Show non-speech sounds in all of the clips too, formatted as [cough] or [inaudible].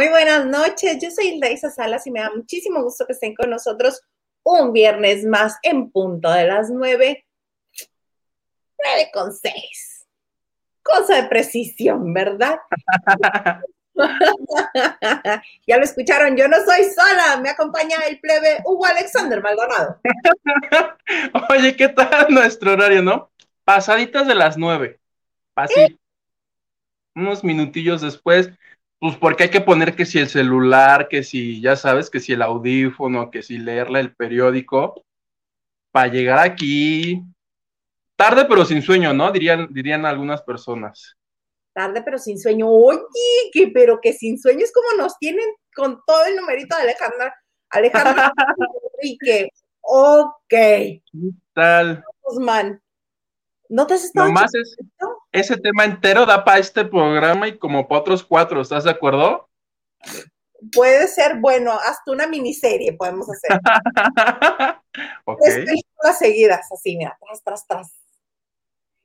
Muy buenas noches, yo soy Hilda Salas y me da muchísimo gusto que estén con nosotros un viernes más en punto de las nueve, nueve con seis. Cosa de precisión, ¿verdad? [laughs] ya lo escucharon, yo no soy sola, me acompaña el plebe Hugo Alexander Maldonado. [laughs] Oye, ¿qué tal nuestro horario, no? Pasaditas de las nueve, así, unos minutillos después, pues porque hay que poner que si el celular, que si, ya sabes, que si el audífono, que si leerle el periódico, para llegar aquí, tarde pero sin sueño, ¿no? Dirían, dirían algunas personas tarde pero sin sueño. Oye, que, pero que sin sueño es como nos tienen con todo el numerito de Alejandra. Alejandra [laughs] que Ok. ¿Qué tal? Guzmán. ¿No te has estado Nomás es, ese tema entero da para este programa y como para otros cuatro, ¿estás de acuerdo? Puede ser, bueno, hasta una miniserie podemos hacer. [laughs] ok. Tres seguidas, así, mira, tras, tras, tras.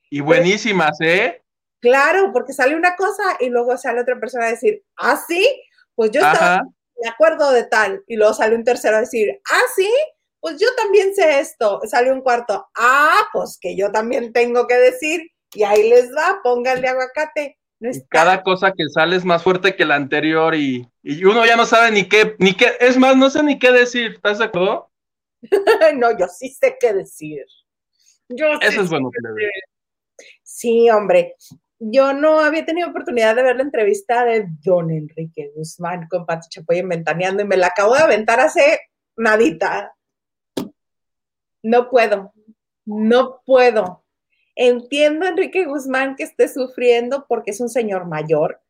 Y buenísimas, ¿eh? Claro, porque sale una cosa y luego sale otra persona a decir, ah, sí, pues yo estaba de acuerdo de tal. Y luego sale un tercero a decir, ah, sí, pues yo también sé esto. Sale un cuarto, ah, pues que yo también tengo que decir. Y ahí les va, pónganle aguacate. Cada cosa que sale es más fuerte que la anterior y, uno ya no sabe ni qué, ni qué, es más, no sé ni qué decir, ¿estás de acuerdo? [laughs] no, yo sí sé qué decir. Yo Eso es bueno que le Sí, hombre yo no había tenido oportunidad de ver la entrevista de don Enrique Guzmán con Pati Chapoy en Ventaneando y me la acabo de aventar hace nadita. No puedo, no puedo. Entiendo Enrique Guzmán que esté sufriendo porque es un señor mayor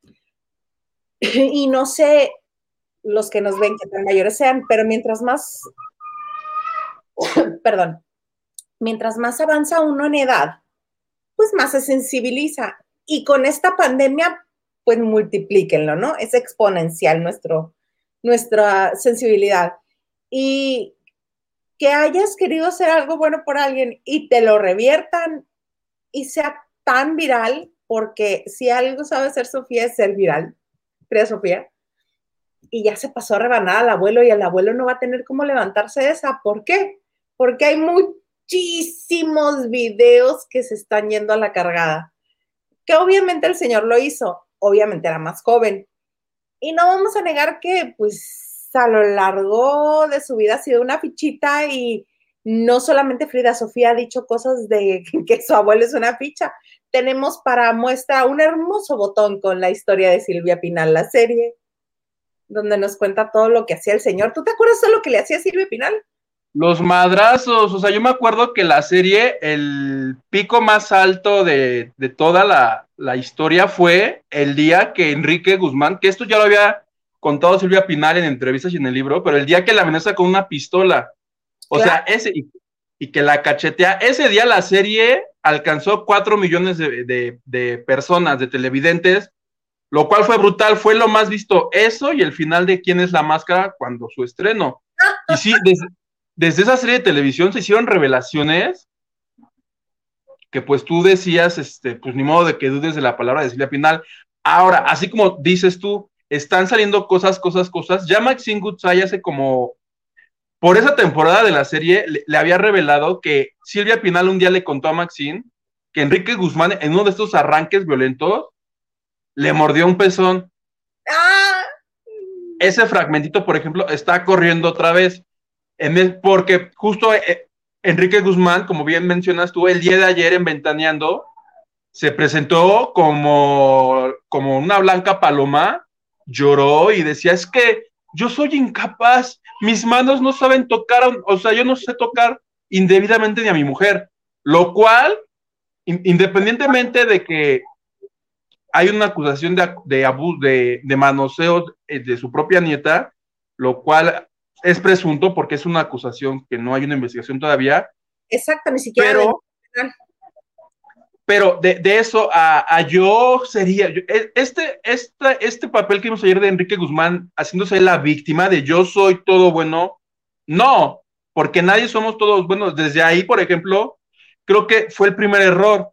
y no sé los que nos ven que tan mayores sean, pero mientras más, [coughs] perdón, mientras más avanza uno en edad, pues más se sensibiliza y con esta pandemia, pues multiplíquenlo, ¿no? Es exponencial nuestro, nuestra sensibilidad. Y que hayas querido hacer algo bueno por alguien y te lo reviertan y sea tan viral, porque si algo sabe ser Sofía es ser viral, crea Sofía, y ya se pasó a rebanar al abuelo y el abuelo no va a tener cómo levantarse de esa. ¿Por qué? Porque hay muchísimos videos que se están yendo a la cargada que obviamente el señor lo hizo, obviamente era más joven. Y no vamos a negar que pues a lo largo de su vida ha sido una fichita y no solamente Frida Sofía ha dicho cosas de [laughs] que su abuelo es una ficha. Tenemos para muestra un hermoso botón con la historia de Silvia Pinal, la serie, donde nos cuenta todo lo que hacía el señor. ¿Tú te acuerdas de lo que le hacía Silvia Pinal? Los madrazos, o sea, yo me acuerdo que la serie, el pico más alto de, toda la, historia fue el día que Enrique Guzmán, que esto ya lo había contado Silvia Pinal en entrevistas y en el libro, pero el día que la amenaza con una pistola, o sea, ese, y, que la cachetea, ese día la serie alcanzó cuatro millones de, de, personas, de televidentes, lo cual fue brutal, fue lo más visto eso y el final de quién es la máscara cuando su estreno. [laughs] Y sí, desde, desde esa serie de televisión se hicieron revelaciones que pues tú decías, este, pues ni modo de que dudes de la palabra de Silvia Pinal. Ahora, así como dices tú, están saliendo cosas, cosas, cosas. Ya Maxine Goodsay hace como, por esa temporada de la serie, le, había revelado que Silvia Pinal un día le contó a Maxine que Enrique Guzmán en uno de estos arranques violentos le mordió un pezón. ¡Ah! Ese fragmentito, por ejemplo, está corriendo otra vez porque justo eh, Enrique Guzmán, como bien mencionas tú, el día de ayer en Ventaneando, se presentó como, como una blanca paloma, lloró y decía, es que yo soy incapaz, mis manos no saben tocar, o sea, yo no sé tocar indebidamente ni a mi mujer, lo cual, independientemente de que hay una acusación de, de abuso, de, de manoseo eh, de su propia nieta, lo cual es presunto porque es una acusación que no hay una investigación todavía. Exacto, ni siquiera. Pero, pero de, eso a, yo sería, e, este, este, este papel que vimos ayer de Enrique Guzmán haciéndose la víctima de yo soy todo bueno, no, porque nadie somos todos buenos. Desde ahí, por ejemplo, creo que fue el primer error,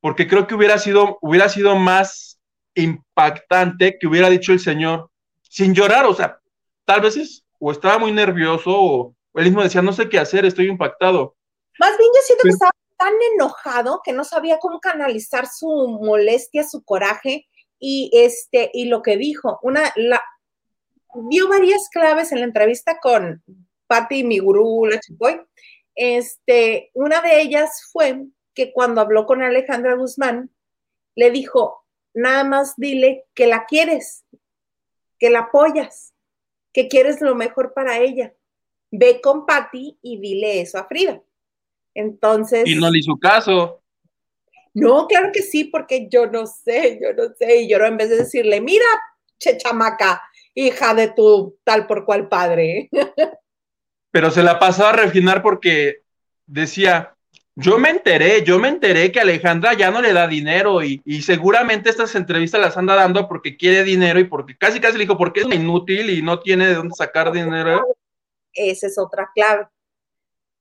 porque creo que hubiera sido, hubiera sido más impactante que hubiera dicho el señor, sin llorar, o sea, tal vez es, o estaba muy nervioso o, él mismo decía, no sé qué hacer, estoy impactado. Más bien yo siento que estaba tan enojado que no sabía cómo canalizar su molestia, su coraje y este y lo que dijo. Una la dio varias claves en la entrevista con Patti, mi gurú, la chipoy. Este, una de ellas fue que cuando habló con Alejandra Guzmán, le dijo, nada más dile que la quieres, que la apoyas, que quieres lo mejor para ella. Ve con Patti y dile eso a Frida. Entonces. Y no le hizo caso. No, claro que sí, porque yo no sé, yo no sé. Y yo en vez de decirle, mira, che chamaca, hija de tu tal por cual padre. [laughs] Pero se la pasó a refinar porque decía, yo me enteré, yo me enteré que Alejandra ya no le da dinero y, seguramente estas entrevistas las anda dando porque quiere dinero y porque casi casi le dijo, porque es inútil y no tiene de dónde sacar dinero. Esa es otra clave.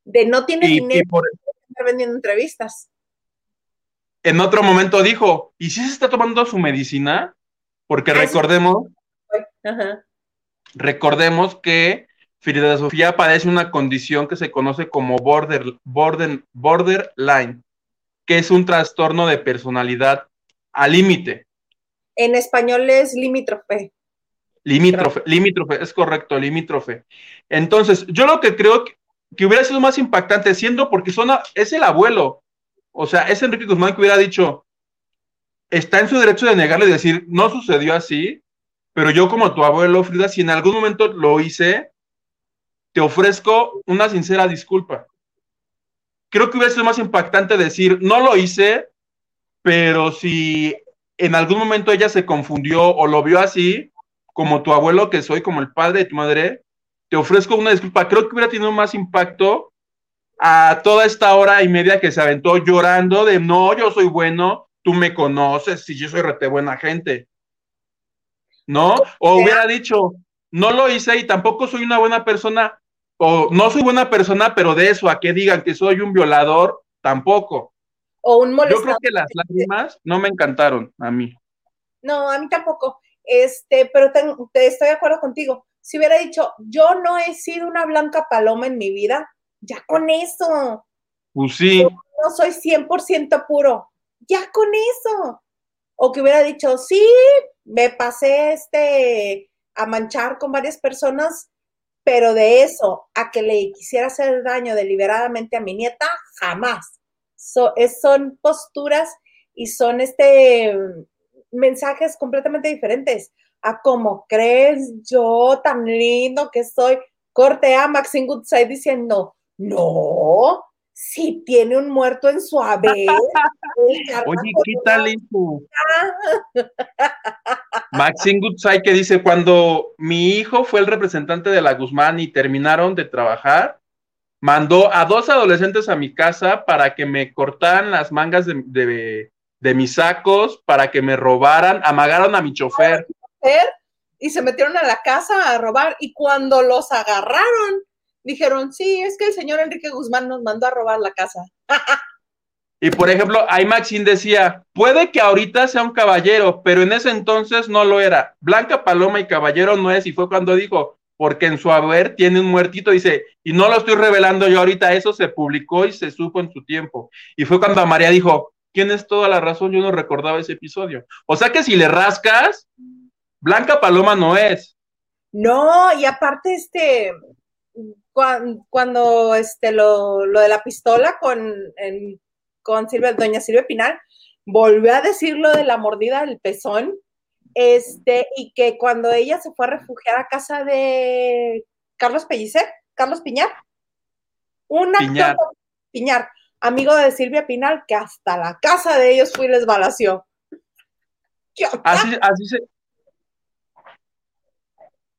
De no tiene dinero por... estar vendiendo entrevistas. En otro momento dijo, ¿y si se está tomando su medicina? Porque ah, recordemos, recordemos que Frida Sofía padece una condición que se conoce como border, border, borderline, que es un trastorno de personalidad al límite. En español es limítrofe. Limítrofe, limítrofe, es correcto, limítrofe. Entonces, yo lo que creo que, hubiera sido más impactante, siendo porque es el abuelo, o sea, es Enrique Guzmán que hubiera dicho, está en su derecho de negarle y decir, no sucedió así, pero yo como tu abuelo, Frida, si en algún momento lo hice, te ofrezco una sincera disculpa. Creo que hubiera sido más impactante decir, no lo hice, pero si en algún momento ella se confundió o lo vio así, como tu abuelo que soy, como el padre de tu madre, te ofrezco una disculpa. Creo que hubiera tenido más impacto a toda esta hora y media que se aventó llorando de no, yo soy bueno, tú me conoces, y yo soy rete buena gente. ¿No? O hubiera dicho, no lo hice y tampoco soy una buena persona, o no soy buena persona, pero de eso a que digan que soy un violador, tampoco. O un molestador. Yo creo que las lágrimas no me encantaron a mí. No, a mí tampoco. Este, pero te, estoy de acuerdo contigo. Si hubiera dicho, yo no he sido una blanca paloma en mi vida, ya con eso. Pues sí. no soy 100% puro, ya con eso. O que hubiera dicho, sí, me pasé este a manchar con varias personas, pero de eso a que le quisiera hacer daño deliberadamente a mi nieta, jamás. son posturas y son este mensajes completamente diferentes a cómo crees yo tan lindo que soy. Corte a Maxine Goodside diciendo, no, si tiene un muerto en su haber. [laughs] Oye, ¿qué tal eso? [laughs] Maxine Goodside que dice, cuando mi hijo fue el representante de la Guzmán y terminaron de trabajar, mandó a dos adolescentes a mi casa para que me cortaran las mangas de, mis sacos, para que me robaran, amagaron a mi chofer. Y se metieron a la casa a robar y cuando los agarraron, dijeron, sí, es que el señor Enrique Guzmán nos mandó a robar la casa. [laughs] y por ejemplo, Maxine decía, puede que ahorita sea un caballero, pero en ese entonces no lo era. Blanca Paloma y caballero no es, y fue cuando dijo, porque en su haber tiene un muertito, dice, y no lo estoy revelando yo ahorita, eso se publicó y se supo en su tiempo. Y fue cuando María dijo, tienes toda la razón, yo no recordaba ese episodio. O sea que si le rascas, Blanca Paloma no es. No, y aparte, este, cuando, este, lo, de la pistola con, con Silvia, doña Silvia Pinal, volvió a decir lo de la mordida del pezón, este, y que cuando ella se fue a refugiar a casa de Carlos Pellicer, Carlos Piñar, un actor Piñar. amigo de Silvia Pinal, que hasta la casa de ellos fue y les balació. Así, así, se,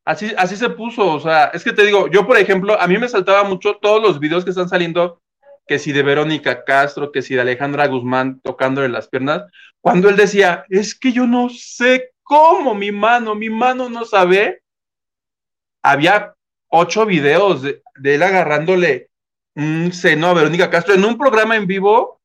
Así, así se puso, o sea, es que te digo, yo por ejemplo, a mí me saltaba mucho todos los videos que están saliendo, que si de Verónica Castro, que si de Alejandra Guzmán tocándole las piernas, cuando él decía, es que yo no sé cómo mi mano, mi mano no sabe, había ocho videos de, él agarrándole un seno a Verónica Castro en un programa en vivo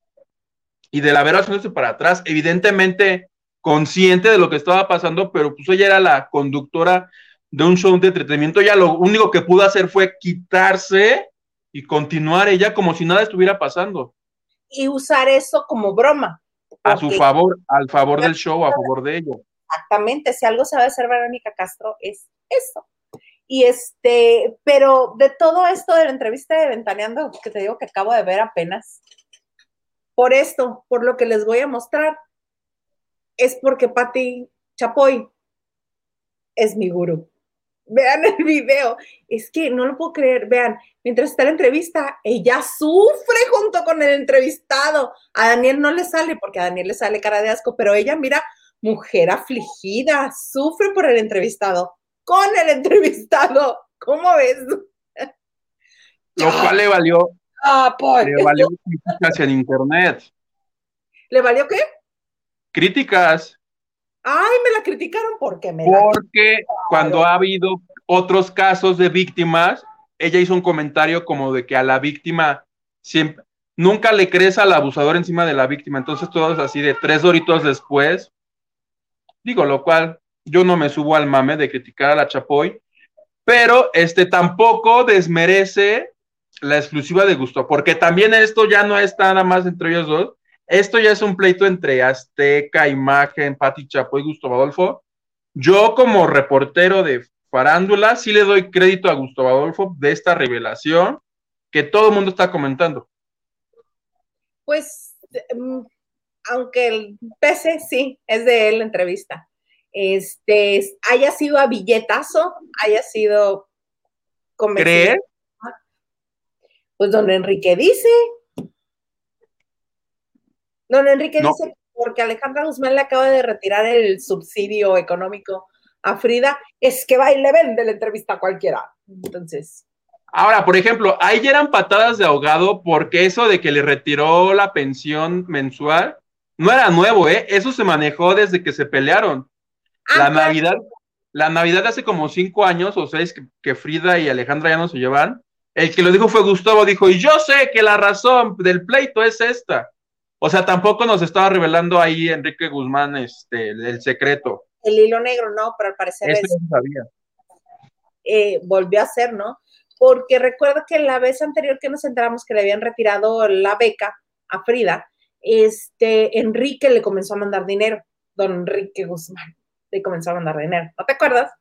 y de la Vera haciéndose para atrás, evidentemente consciente de lo que estaba pasando, pero pues ella era la conductora de un show de entretenimiento, ya lo único que pudo hacer fue quitarse y continuar ella como si nada estuviera pasando. Y usar eso como broma. A su favor, al favor del show, a favor de ello. Exactamente, si algo sabe hacer Verónica Castro es eso. Y este, pero de todo esto de la entrevista de Ventaneando, que te digo que acabo de ver apenas, por esto, por lo que les voy a mostrar, es porque Patti Chapoy es mi gurú. Vean el video, es que no lo puedo creer, vean, mientras está la entrevista, ella sufre junto con el entrevistado. A Daniel no le sale porque a Daniel le sale cara de asco, pero ella mira, mujer afligida, sufre por el entrevistado, con el entrevistado. ¿Cómo ves? [laughs] Lo cual le valió. Ah, pues. Le valió críticas en internet. ¿Le valió qué? Críticas. Ay, me la criticaron porque me. Porque cuando ha habido otros casos de víctimas, ella hizo un comentario como de que a la víctima siempre, nunca le crees al abusador encima de la víctima. Entonces, todos así de tres horitos después, digo, lo cual yo no me subo al mame de criticar a la Chapoy, pero este tampoco desmerece la exclusiva de Gusto, porque también esto ya no es nada más entre ellos dos, esto ya es un pleito entre Azteca, Imagen, Pati Chapoy y Gustavo Adolfo. Yo como reportero de farándula sí le doy crédito a Gustavo Adolfo de esta revelación que todo el mundo está comentando. Pues, mm, aunque el PC sí, es de él la entrevista. Este, haya sido a billetazo, haya sido ¿Crees? Pues don Enrique dice. Don Enrique dice porque Alejandra Guzmán le acaba de retirar el subsidio económico a Frida, es que va y le vende la entrevista a cualquiera. Entonces. Ahora, por ejemplo, ahí ya eran patadas de ahogado porque eso de que le retiró la pensión mensual no era nuevo, ¿eh? Eso se manejó desde que se pelearon. Ah, la claro. Navidad, la Navidad de hace como cinco años o seis que, que Frida y Alejandra ya no se llevan. El que lo dijo fue Gustavo, dijo, y yo sé que la razón del pleito es esta. O sea, tampoco nos estaba revelando ahí Enrique Guzmán este, el, el secreto. El hilo negro, no, pero al parecer Eso es, no sabía. eh, volvió a ser, ¿no? Porque recuerdo que la vez anterior que nos enteramos que le habían retirado la beca a Frida, este, Enrique le comenzó a mandar dinero, don Enrique Guzmán, le comenzó a mandar dinero. ¿No te acuerdas?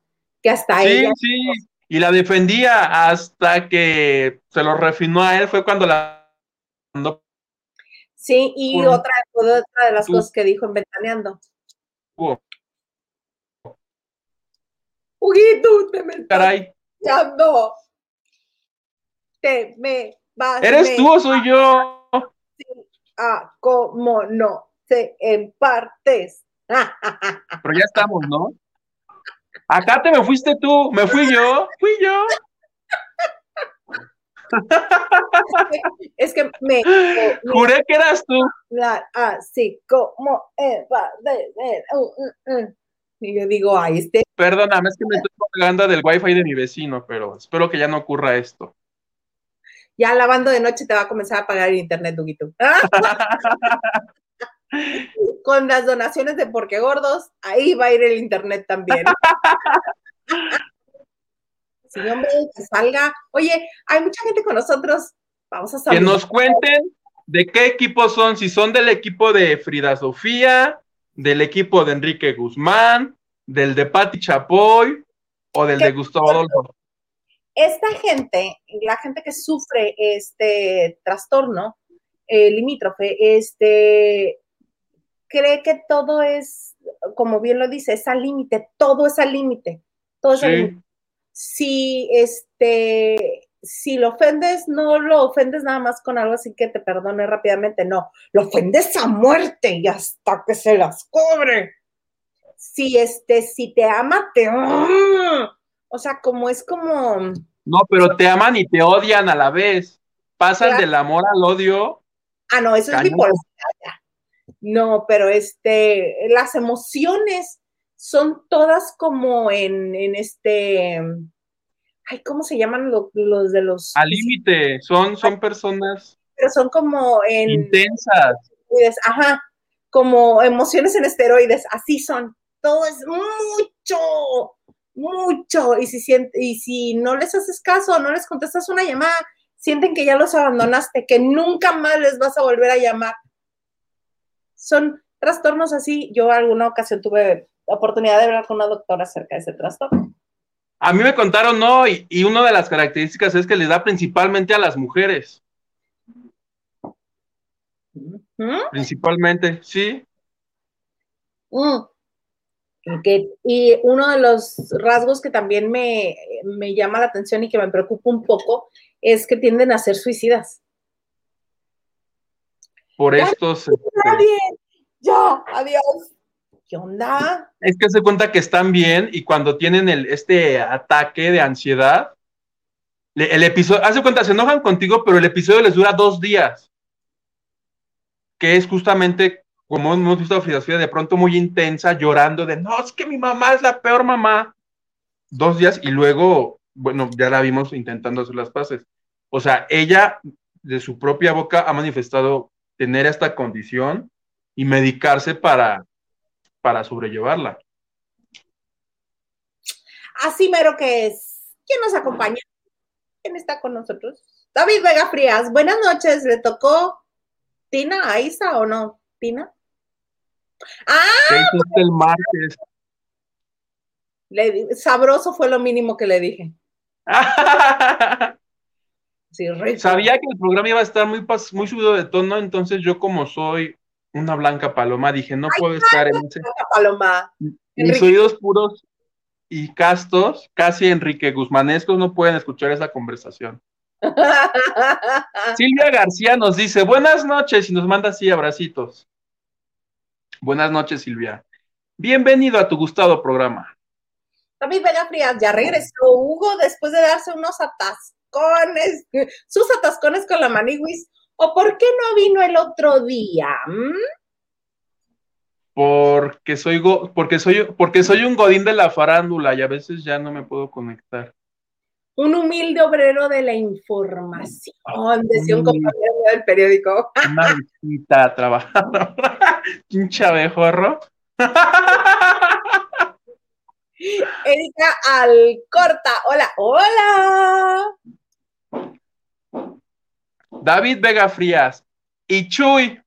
Que hasta Sí, ella, sí, y la defendía hasta que se lo refinó a él, fue cuando la mandó. Sí, y por- otra, otra de las tú- cosas que dijo en Ventaneando. Huguito, te me Caray, echando. Te me vas. ¿eres me- tú o soy yo? Ah, como no se en partes. [laughs] Pero ya estamos, ¿no? Acá te me fuiste tú, me fui yo, fui yo. [laughs] es que me, me- Juré que eras tú. así como Eva uh, uh, uh. y yo digo, ay, este Perdóname, es que me estoy colgando del wifi de mi vecino, pero espero que ya no ocurra esto. ya lavando de noche te va a comenzar a pagar el internet, Duguito. [laughs] Con las donaciones de Porque Gordos, ahí va a ir el internet también. [laughs] Sí, hombre, que salga. Oye, hay mucha gente con nosotros. Vamos a Que saber. nos cuenten de qué equipo son, si son del equipo de Frida Sofía, del equipo de Enrique Guzmán, del de Patti Chapoy o del de Gustavo Adolfo. esta gente, la gente que sufre este trastorno eh, limítrofe, este, cree que todo es, como bien lo dice, es al límite, todo es al límite, todo es al límite. Si este, si lo ofendes, no lo ofendes nada más con algo así que te perdone rápidamente, no, lo ofendes a muerte y hasta que se las cobre. Si este, si te ama, te o sea, como es como No, pero te aman y te odian a la vez. Pasan del amor al odio. Ah, no, eso es Cañón. bipolaridad. ya. No, pero este, las emociones son todas como en, en este, ay, ¿cómo se llaman lo- los, de los? Al límite. Son, son personas Pero son como en, intensas. ajá, como emociones en esteroides, así son. Todo es mucho, mucho. Y si, y si no les haces caso, no les contestas una llamada, sienten que ya los abandonaste, que nunca más les vas a volver a llamar. Son trastornos así. Yo alguna ocasión tuve oportunidad de hablar con una doctora acerca de ese trastorno. A mí me contaron, no, y, y una de las características es que les da principalmente a las mujeres. Principalmente, sí. Mm. y uno de los rasgos que también me, llama la atención y que me preocupa un poco es que tienden a ser suicidas. Por estos. Ya, adiós. ¿Qué onda? Es que se cuenta que están bien y cuando tienen el, este ataque de ansiedad, el episodio, hace cuenta, se enojan contigo, pero el episodio les dura dos días que es justamente como hemos visto a Frida de pronto muy intensa, llorando de, no, es que mi mamá es la peor mamá. Dos días y luego, bueno, ya la vimos intentando hacer las paces. O sea, ella de su propia boca ha manifestado tener esta condición y medicarse para, para sobrellevarla. Así mero que es. ¿Quién nos acompaña? ¿Quién está con nosotros? David Vega Frías, buenas noches. Le tocó ¿Tina Aiza o no? ¿Tina? ¡Ah! el martes. sabroso fue lo mínimo que le dije. [laughs] Sabía que el programa iba a estar muy, muy subido de tono, entonces yo como soy una blanca paloma, dije, no puedo estar en ese... Paloma. Mis oídos puros y castos, casi Enrique Guzmanescos, no pueden escuchar esa conversación. [laughs] Silvia García nos dice, buenas noches y nos manda así abracitos. Buenas noches, Silvia. Bienvenido a tu gustado programa. David Vega Frías, ya regresó Hugo después de darse unos atascones, sus atascones con la maniguis. ¿O por qué no vino el otro día? ¿Mm? Porque soy, porque, soy, porque soy un godín de la farándula y a veces ya no me puedo conectar un humilde obrero de la información, decía un compañero del periódico. [laughs] Una visita trabajando. [laughs] Pinche abejorro. [laughs] Erika Alcorta, hola, hola. David Vega Frías y Chuy.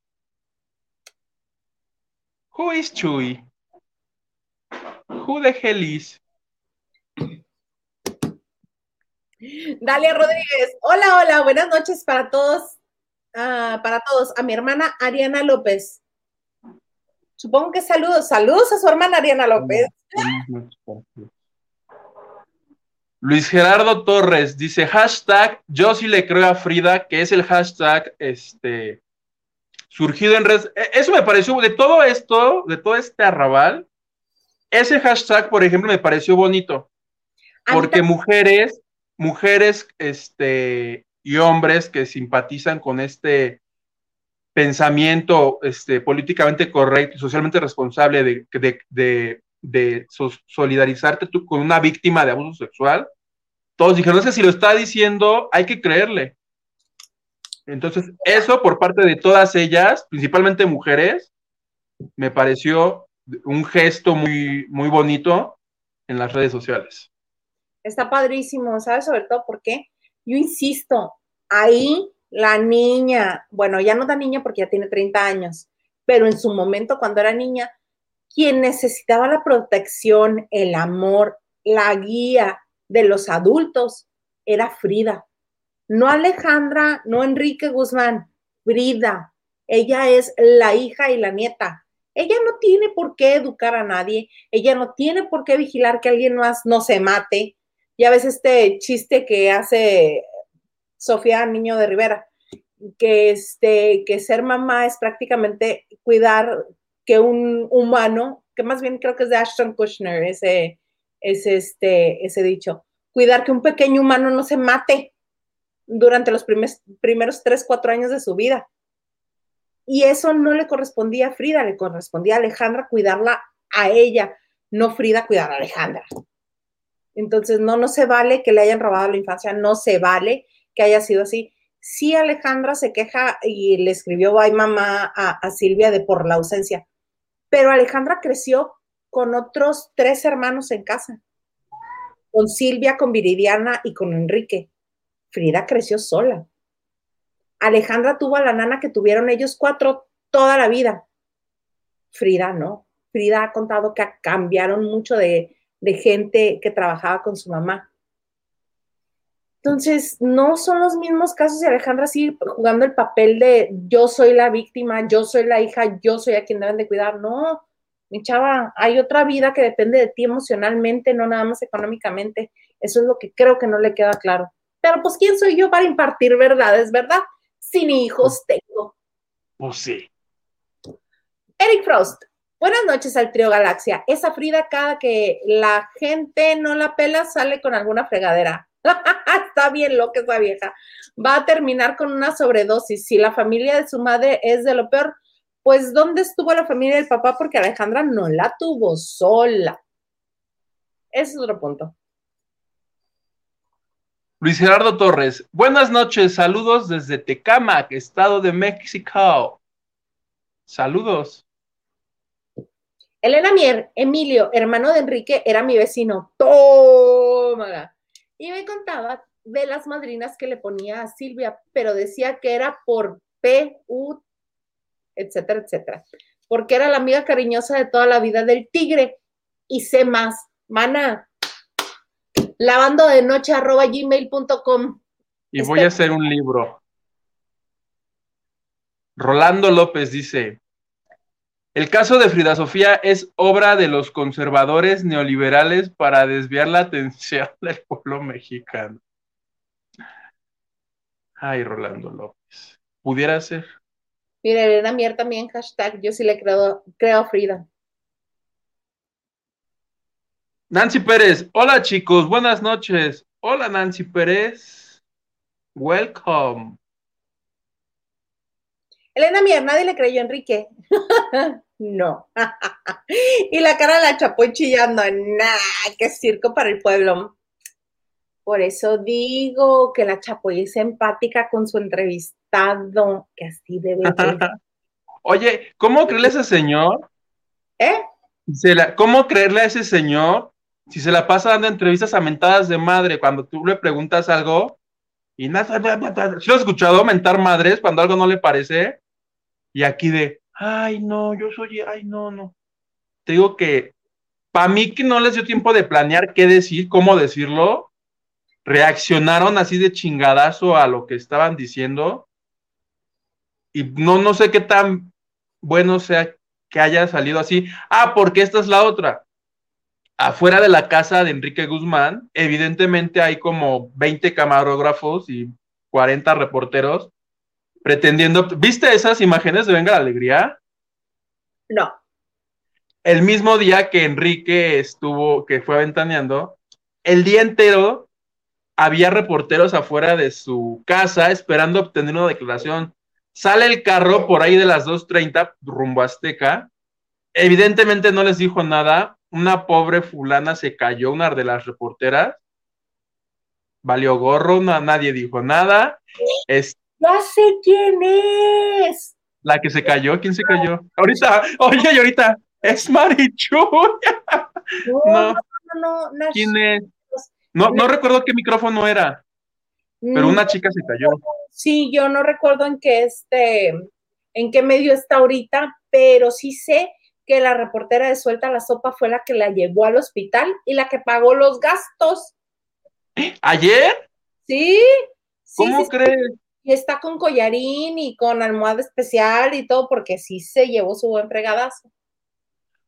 Who is Chuy? Who the hell is? Dalia Rodríguez, hola, hola, buenas noches para todos, ah, para todos. A mi hermana Ariana López. Supongo que saludos, saludos a su hermana Ariana López. Luis Gerardo Torres dice hashtag yo sí le creo a Frida, que es el hashtag este surgido en redes. E, eso me pareció, de todo esto, de todo este arrabal, ese hashtag, por ejemplo, me pareció bonito. Porque mujeres mujeres este, y hombres que simpatizan con este pensamiento este, políticamente correcto y socialmente responsable de, de, de, solidarizarte tú con una víctima de abuso sexual, todos dijeron, no sé si lo está diciendo, hay que creerle. Entonces, eso por parte de todas ellas, principalmente mujeres, me pareció un gesto muy, muy bonito en las redes sociales. Está padrísimo, ¿sabes? Sobre todo porque yo insisto, ahí la niña, bueno, ya no da niña porque ya tiene 30 años, pero en su momento cuando era niña, quien necesitaba la protección, el amor, la guía de los adultos era Frida. No Alejandra, no Enrique Guzmán, Frida. Ella es la hija y la nieta. Ella no tiene por qué educar a nadie, ella no tiene por qué vigilar que alguien más no se mate, ya ves este chiste que hace Sofía Niño de Rivera, que, este, que ser mamá es prácticamente cuidar que un humano, que más bien creo que es de Ashton Kushner, ese, ese, este, ese dicho, cuidar que un pequeño humano no se mate durante los primeros, primeros tres, cuatro años de su vida. Y eso no le correspondía a Frida, le correspondía a Alejandra cuidarla a ella, no Frida cuidar a Alejandra. Entonces, no, no se vale que le hayan robado la infancia, no se vale que haya sido así. Sí, Alejandra se queja y le escribió bye mamá a, Silvia de por la ausencia, pero Alejandra creció con otros tres hermanos en casa. con Silvia, con Viridiana y con Enrique. Frida creció sola. Alejandra tuvo a la nana que tuvieron ellos cuatro toda la vida. Frida no. Frida ha contado que cambiaron mucho de, de gente que trabajaba con su mamá. Entonces, no son los mismos casos de Alejandra así jugando el papel de yo soy la víctima, yo soy la hija, yo soy a quien deben de cuidar. No, mi chava, hay otra vida que depende de ti emocionalmente, no nada más económicamente. Eso es lo que creo que no le queda claro. Pero pues, ¿quién soy yo para impartir verdades, verdad? Sin hijos tengo. Pues sí. Eric Frost, buenas noches al trío Galaxia. Esa Frida, cada que la gente no la pela, sale con alguna fregadera. [laughs] Está bien loca esa vieja. Va a terminar con una sobredosis. Si la familia de su madre es de lo peor, pues ¿dónde estuvo la familia del papá? Porque Alejandra no la tuvo sola. Ese es otro punto. Luis Gerardo Torres, buenas noches, saludos desde Tecamac, Estado de México. Saludos. Elena Mier, Emilio, hermano de Enrique, era mi vecino. Tómala. Y me contaba de las madrinas que le ponía a Silvia, pero decía que era por P-U, etcétera, etcétera. Porque era la amiga cariñosa de toda la vida del tigre. Y sé más. Mana, lavando de noche arroba gmail.com. Y voy a hacer un libro. Rolando López dice, el caso de Frida Sofía es obra de los conservadores neoliberales para desviar la atención del pueblo mexicano. Ay, Rolando López. Pudiera ser. Mire, Elena Mier también, hashtag, yo sí le creo, creo a Frida. Nancy Pérez, hola chicos, buenas noches. Hola Nancy Pérez, welcome. Elena Mier, nadie le creyó a Enrique. [laughs] no. [laughs] y la cara la chapó chillando. Nah, qué circo para el pueblo. Por eso digo que la Chapoy es empática con su entrevistado, que así debe ser. Oye, ¿cómo creerle a ese señor? ¿Eh? ¿Cómo creerle a ese señor si se la pasa dando entrevistas a mentadas de madre cuando tú le preguntas algo y nada. ¿Sí lo has escuchado mentar madres cuando algo no le parece? Y aquí de, ay, no, yo soy, ay, no, no. Te digo que para mí que no les dio tiempo de planear qué decir, cómo decirlo, reaccionaron así de chingadazo a lo que estaban diciendo. Y no, no sé qué tan bueno sea que haya salido así. Ah, porque esta es la otra afuera de la casa de Enrique Guzmán, evidentemente hay como 20 camarógrafos y 40 reporteros pretendiendo. ¿Viste esas imágenes de Venga la Alegría? No. El mismo día que Enrique estuvo, que fue aventaneando, el día entero había reporteros afuera de su casa esperando obtener una declaración. Sale el carro por ahí de las 2.30 rumbo a Azteca. Evidentemente no les dijo nada una pobre fulana se cayó, una de las reporteras, valió gorro, nadie dijo nada. Es, ya sé quién es. La que se cayó, ¿quién se cayó? Ahorita, oye, y ahorita, es Marichu. No, no, no, no, ¿Quién es? No, no recuerdo qué micrófono era, pero una chica se cayó. Sí, yo no recuerdo en qué este, en qué medio está ahorita, pero sí sé que la reportera de Suelta la Sopa fue la que la llevó al hospital y la que pagó los gastos. ¿Ayer? Sí. ¿Cómo crees? Y está con collarín y con almohada especial y todo, porque sí se llevó su buen fregadazo.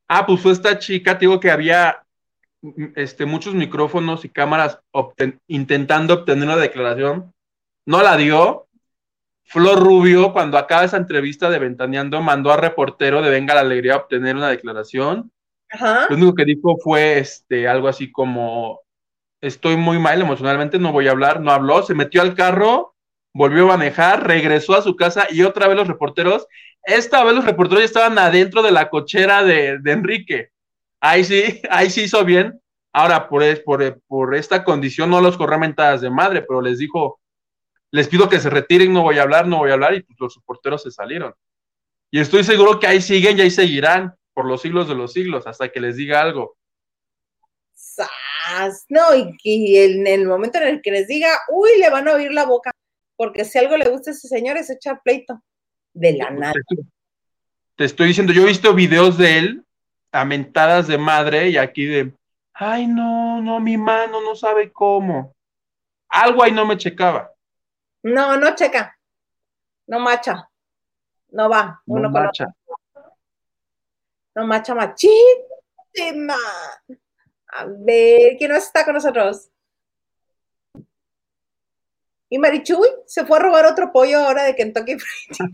Ah, pues fue esta chica, te digo que había este, muchos micrófonos y cámaras intentando obtener una declaración. No la dio, Flor Rubio, cuando acaba esa entrevista de Ventaneando, mandó a reportero de Venga la Alegría a obtener una declaración. Lo único que dijo fue este, algo así como, estoy muy mal emocionalmente, no voy a hablar, no habló, se metió al carro, volvió a manejar, regresó a su casa y otra vez los reporteros, esta vez los reporteros ya estaban adentro de la cochera de, Enrique. Ahí sí, ahí sí hizo bien. Ahora, por, por, por esta condición no los corrió mentadas de madre, pero les dijo, les pido que se retiren, no voy a hablar, no voy a hablar, y pues los reporteros se salieron. Y estoy seguro que ahí siguen y ahí seguirán por los siglos de los siglos, hasta que les diga algo. más, ¿no? Y, en el momento en el que les diga, uy, le van a oír la boca, porque si algo le gusta a ese señor es echar pleito de la nada. Te estoy diciendo, yo he visto videos de él a mentadas de madre y aquí de, ay, no, no, mi mano no sabe cómo. Algo ahí no me checaba. No, no checa. No macha. No va. Uno no macha. No macha machísima. A ver, ¿quién no está con nosotros? Y Marichuy se fue a robar otro pollo ahora de Kentucky Fried.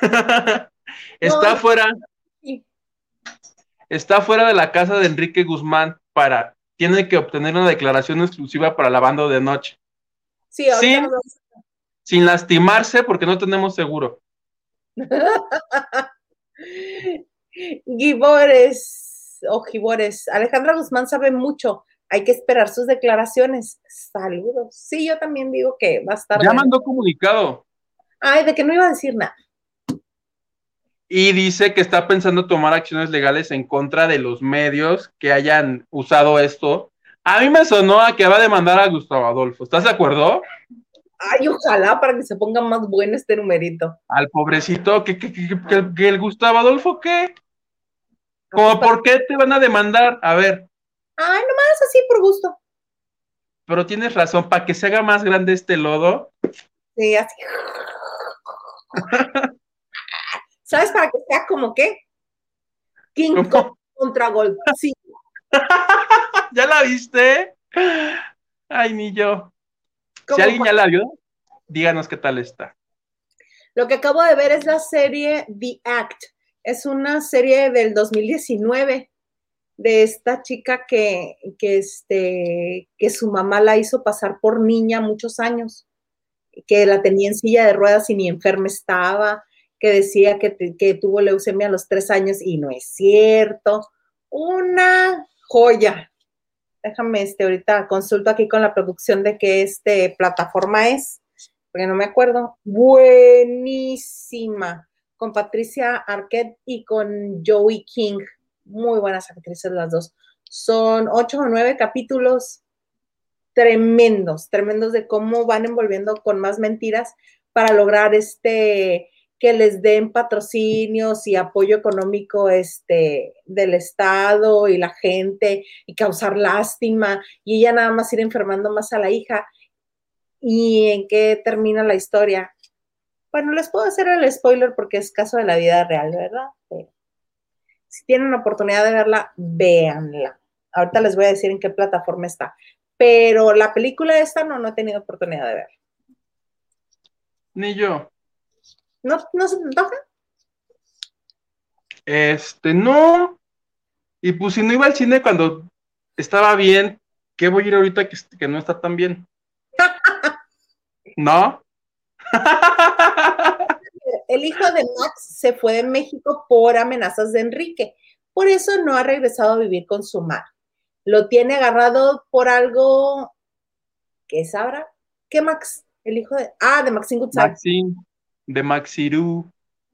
[laughs] está fuera. Está fuera de la casa de Enrique Guzmán para. Tiene que obtener una declaración exclusiva para la banda de noche. Sí, sin, sin lastimarse porque no tenemos seguro. [laughs] Gibores o Gibores. Alejandra Guzmán sabe mucho. Hay que esperar sus declaraciones. Saludos. Sí, yo también digo que va a estar. Ya mandó comunicado. Ay, de que no iba a decir nada. Y dice que está pensando tomar acciones legales en contra de los medios que hayan usado esto. A mí me sonó a que va a demandar a Gustavo Adolfo. ¿Estás de acuerdo? Ay, ojalá para que se ponga más bueno este numerito. Al pobrecito, ¿qué, qué, qué, el Gustavo Adolfo qué? ¿Cómo por qué te van a demandar? A ver. Ay, nomás así por gusto. Pero tienes razón, para que se haga más grande este lodo. Sí, así. [laughs] ¿Sabes para que sea como qué? King Kong contra. Sí. [laughs] ¿Ya la viste? Ay, ni yo. Si alguien ya la vio, díganos qué tal está. Lo que acabo de ver es la serie The Act. Es una serie del 2019 de esta chica que, que, este, que su mamá la hizo pasar por niña muchos años, que la tenía en silla de ruedas y ni enferma estaba, que decía que, tuvo leucemia a los tres años y no es cierto. Una joya, déjame este, ahorita consulto aquí con la producción de qué este plataforma es, porque no me acuerdo. Buenísima, con Patricia Arquette y con Joey King. Muy buenas actrices las dos. Son ocho o nueve capítulos tremendos, tremendos de cómo van envolviendo con más mentiras para lograr este que les den patrocinios y apoyo económico este, del Estado y la gente y causar lástima y ella nada más ir enfermando más a la hija. ¿Y en qué termina la historia? Bueno, les puedo hacer el spoiler porque es caso de la vida real, ¿verdad? si tienen la oportunidad de verla, véanla. Ahorita les voy a decir en qué plataforma está. Pero la película esta no, no he tenido oportunidad de verla. Ni yo. ¿No, no se te antoja? Este, no. Y pues si no iba al cine cuando estaba bien, ¿qué voy a ir ahorita que, que no está tan bien? [laughs] ¿No? El hijo de Max se fue de México por amenazas de Enrique. Por eso no ha regresado a vivir con su madre. Lo tiene agarrado por algo ¿qué sabrá? ¿Qué Max? El hijo de. Ah, de Maxine Goodside. Maxine. De Maxiru.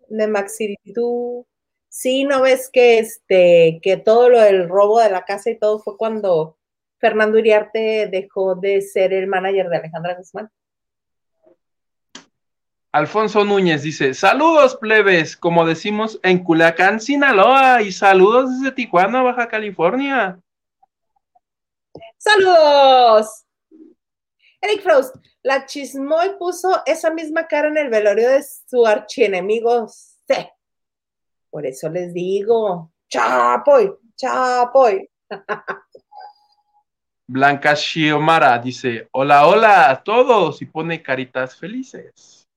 De Maxiru. Sí, ¿no ves que este, que todo lo del robo de la casa y todo fue cuando Fernando Iriarte dejó de ser el manager de Alejandra Guzmán? Alfonso Núñez dice, saludos plebes, como decimos en Culiacán, Sinaloa, y saludos desde Tijuana, Baja California. Saludos. Eric Frost, la chismoy puso esa misma cara en el velorio de su archienemigo C. Por eso les digo, chapoy, chapoy. [laughs] Blanca Shiomara dice, hola, hola a todos y pone caritas felices.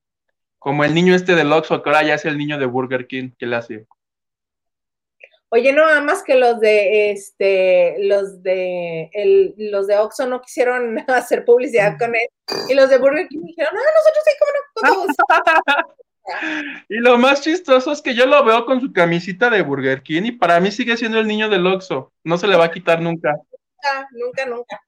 Como el niño este de Oxford, que ahora ya es el niño de Burger King, que le hace. Oye, no, nada más que los de este, los de el, los de Oxxo no quisieron [laughs] hacer publicidad con él. Y los de Burger King dijeron, no, nosotros sí, cómo no, [laughs] y lo más chistoso es que yo lo veo con su camisita de Burger King y para mí sigue siendo el niño del Oxxo. No se le va a quitar nunca. Nunca, nunca, nunca.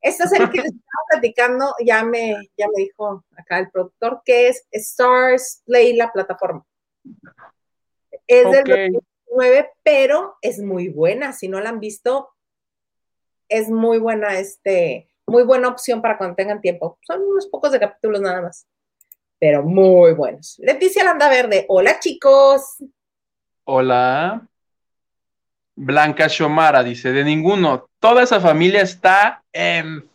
Esta serie que les estaba platicando, ya me, ya me dijo acá el productor, que es Stars Play, la plataforma. Es del pero es muy buena. Si no la han visto, es muy buena, este, muy buena opción para cuando tengan tiempo. Son unos pocos de capítulos nada más, pero muy buenos. Leticia Landa Verde, hola chicos. Hola. Blanca Shomara dice, de ninguno, toda esa familia está enferma.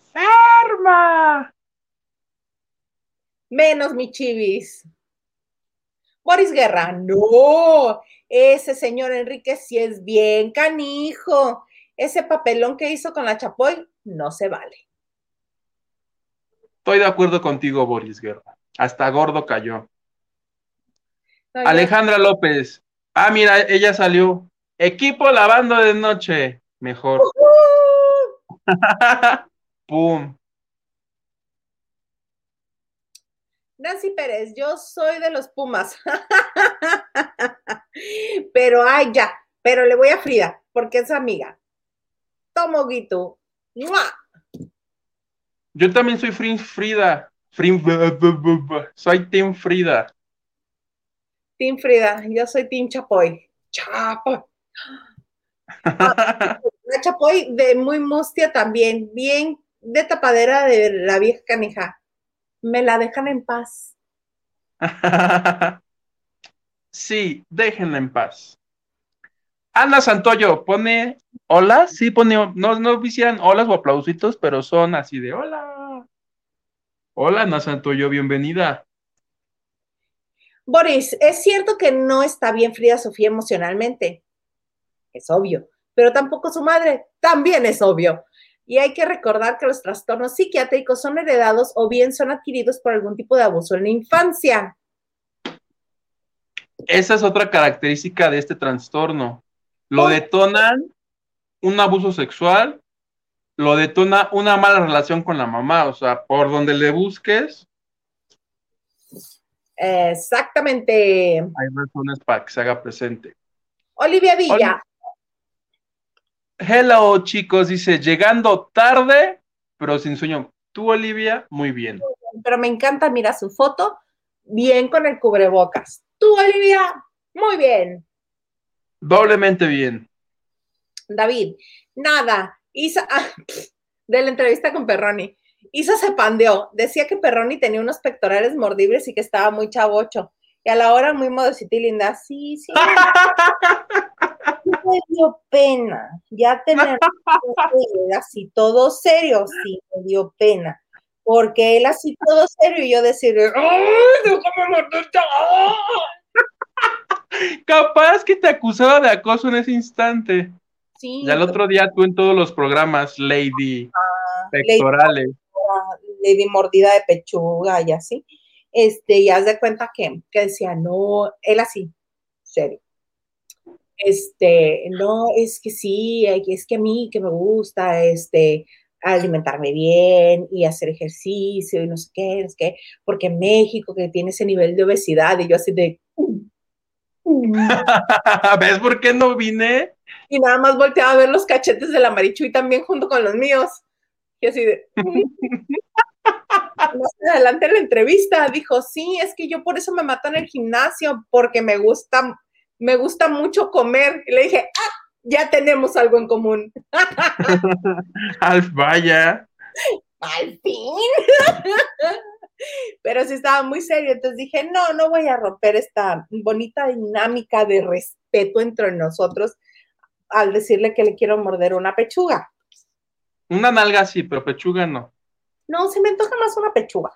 Menos mi chivis. Boris Guerra, no, ese señor Enrique sí es bien canijo. Ese papelón que hizo con la Chapoy no se vale. Estoy de acuerdo contigo, Boris Guerra. Hasta gordo cayó. Alejandra López. Ah, mira, ella salió. Equipo lavando de noche. Mejor. [laughs] Pum. Nancy Pérez, yo soy de los Pumas. [laughs] pero ay, ya, pero le voy a Frida, porque es amiga. Tomo Guito. Yo también soy Frida. soy Team Frida. Team Frida, yo soy Team Chapoy. Chapoy. [laughs] la Chapoy de muy mustia también, bien de tapadera de la vieja canija me la dejan en paz. [laughs] sí, déjenla en paz. Ana Santoyo pone hola, sí pone, no, no hicieran holas o aplausitos, pero son así de hola. Hola Ana Santoyo, bienvenida. Boris, es cierto que no está bien Frida Sofía emocionalmente, es obvio, pero tampoco su madre, también es obvio. Y hay que recordar que los trastornos psiquiátricos son heredados o bien son adquiridos por algún tipo de abuso en la infancia. Esa es otra característica de este trastorno. Lo detonan un abuso sexual, lo detona una mala relación con la mamá, o sea, por donde le busques. Exactamente. Hay razones para que se haga presente. Olivia Villa, Hello, chicos, dice, llegando tarde, pero sin sueño. Tú, Olivia, muy bien. Pero me encanta, mira su foto, bien con el cubrebocas. Tú, Olivia, muy bien. Doblemente bien. David, nada, Isa, [laughs] ah, de la entrevista con Perroni. Isa se pandeó, decía que Perroni tenía unos pectorales mordibles y que estaba muy chavocho. Y a la hora muy modosita y linda, sí, sí. [laughs] me dio pena, ya tener así todo serio, sí, me dio pena, porque él así todo serio y yo decir, ¡ay, déjame [laughs] Capaz que te acusaba de acoso en ese instante. Sí. Y al otro día tú en todos los programas, Lady ah, Pectorales. Lady, Mordida de Pechuga y así. Este, y haz de cuenta que, que decía, no, él así, serio este, no, es que sí, es que a mí que me gusta, este, alimentarme bien y hacer ejercicio y no sé qué, es que, porque México que tiene ese nivel de obesidad y yo así de... [laughs] ¿Ves por qué no vine? Y nada más volteaba a ver los cachetes de la Marichuy también junto con los míos. Y así de... [laughs] más adelante en la entrevista dijo, sí, es que yo por eso me mato en el gimnasio, porque me gusta me gusta mucho comer. Y le dije, ah, ya tenemos algo en común. [laughs] Al vaya. Al fin. [laughs] Pero sí estaba muy serio, entonces dije, no, no voy a romper esta bonita dinámica de respeto entre nosotros al decirle que le quiero morder una pechuga. Una nalga sí, pero pechuga no. No, se me antoja más una pechuga.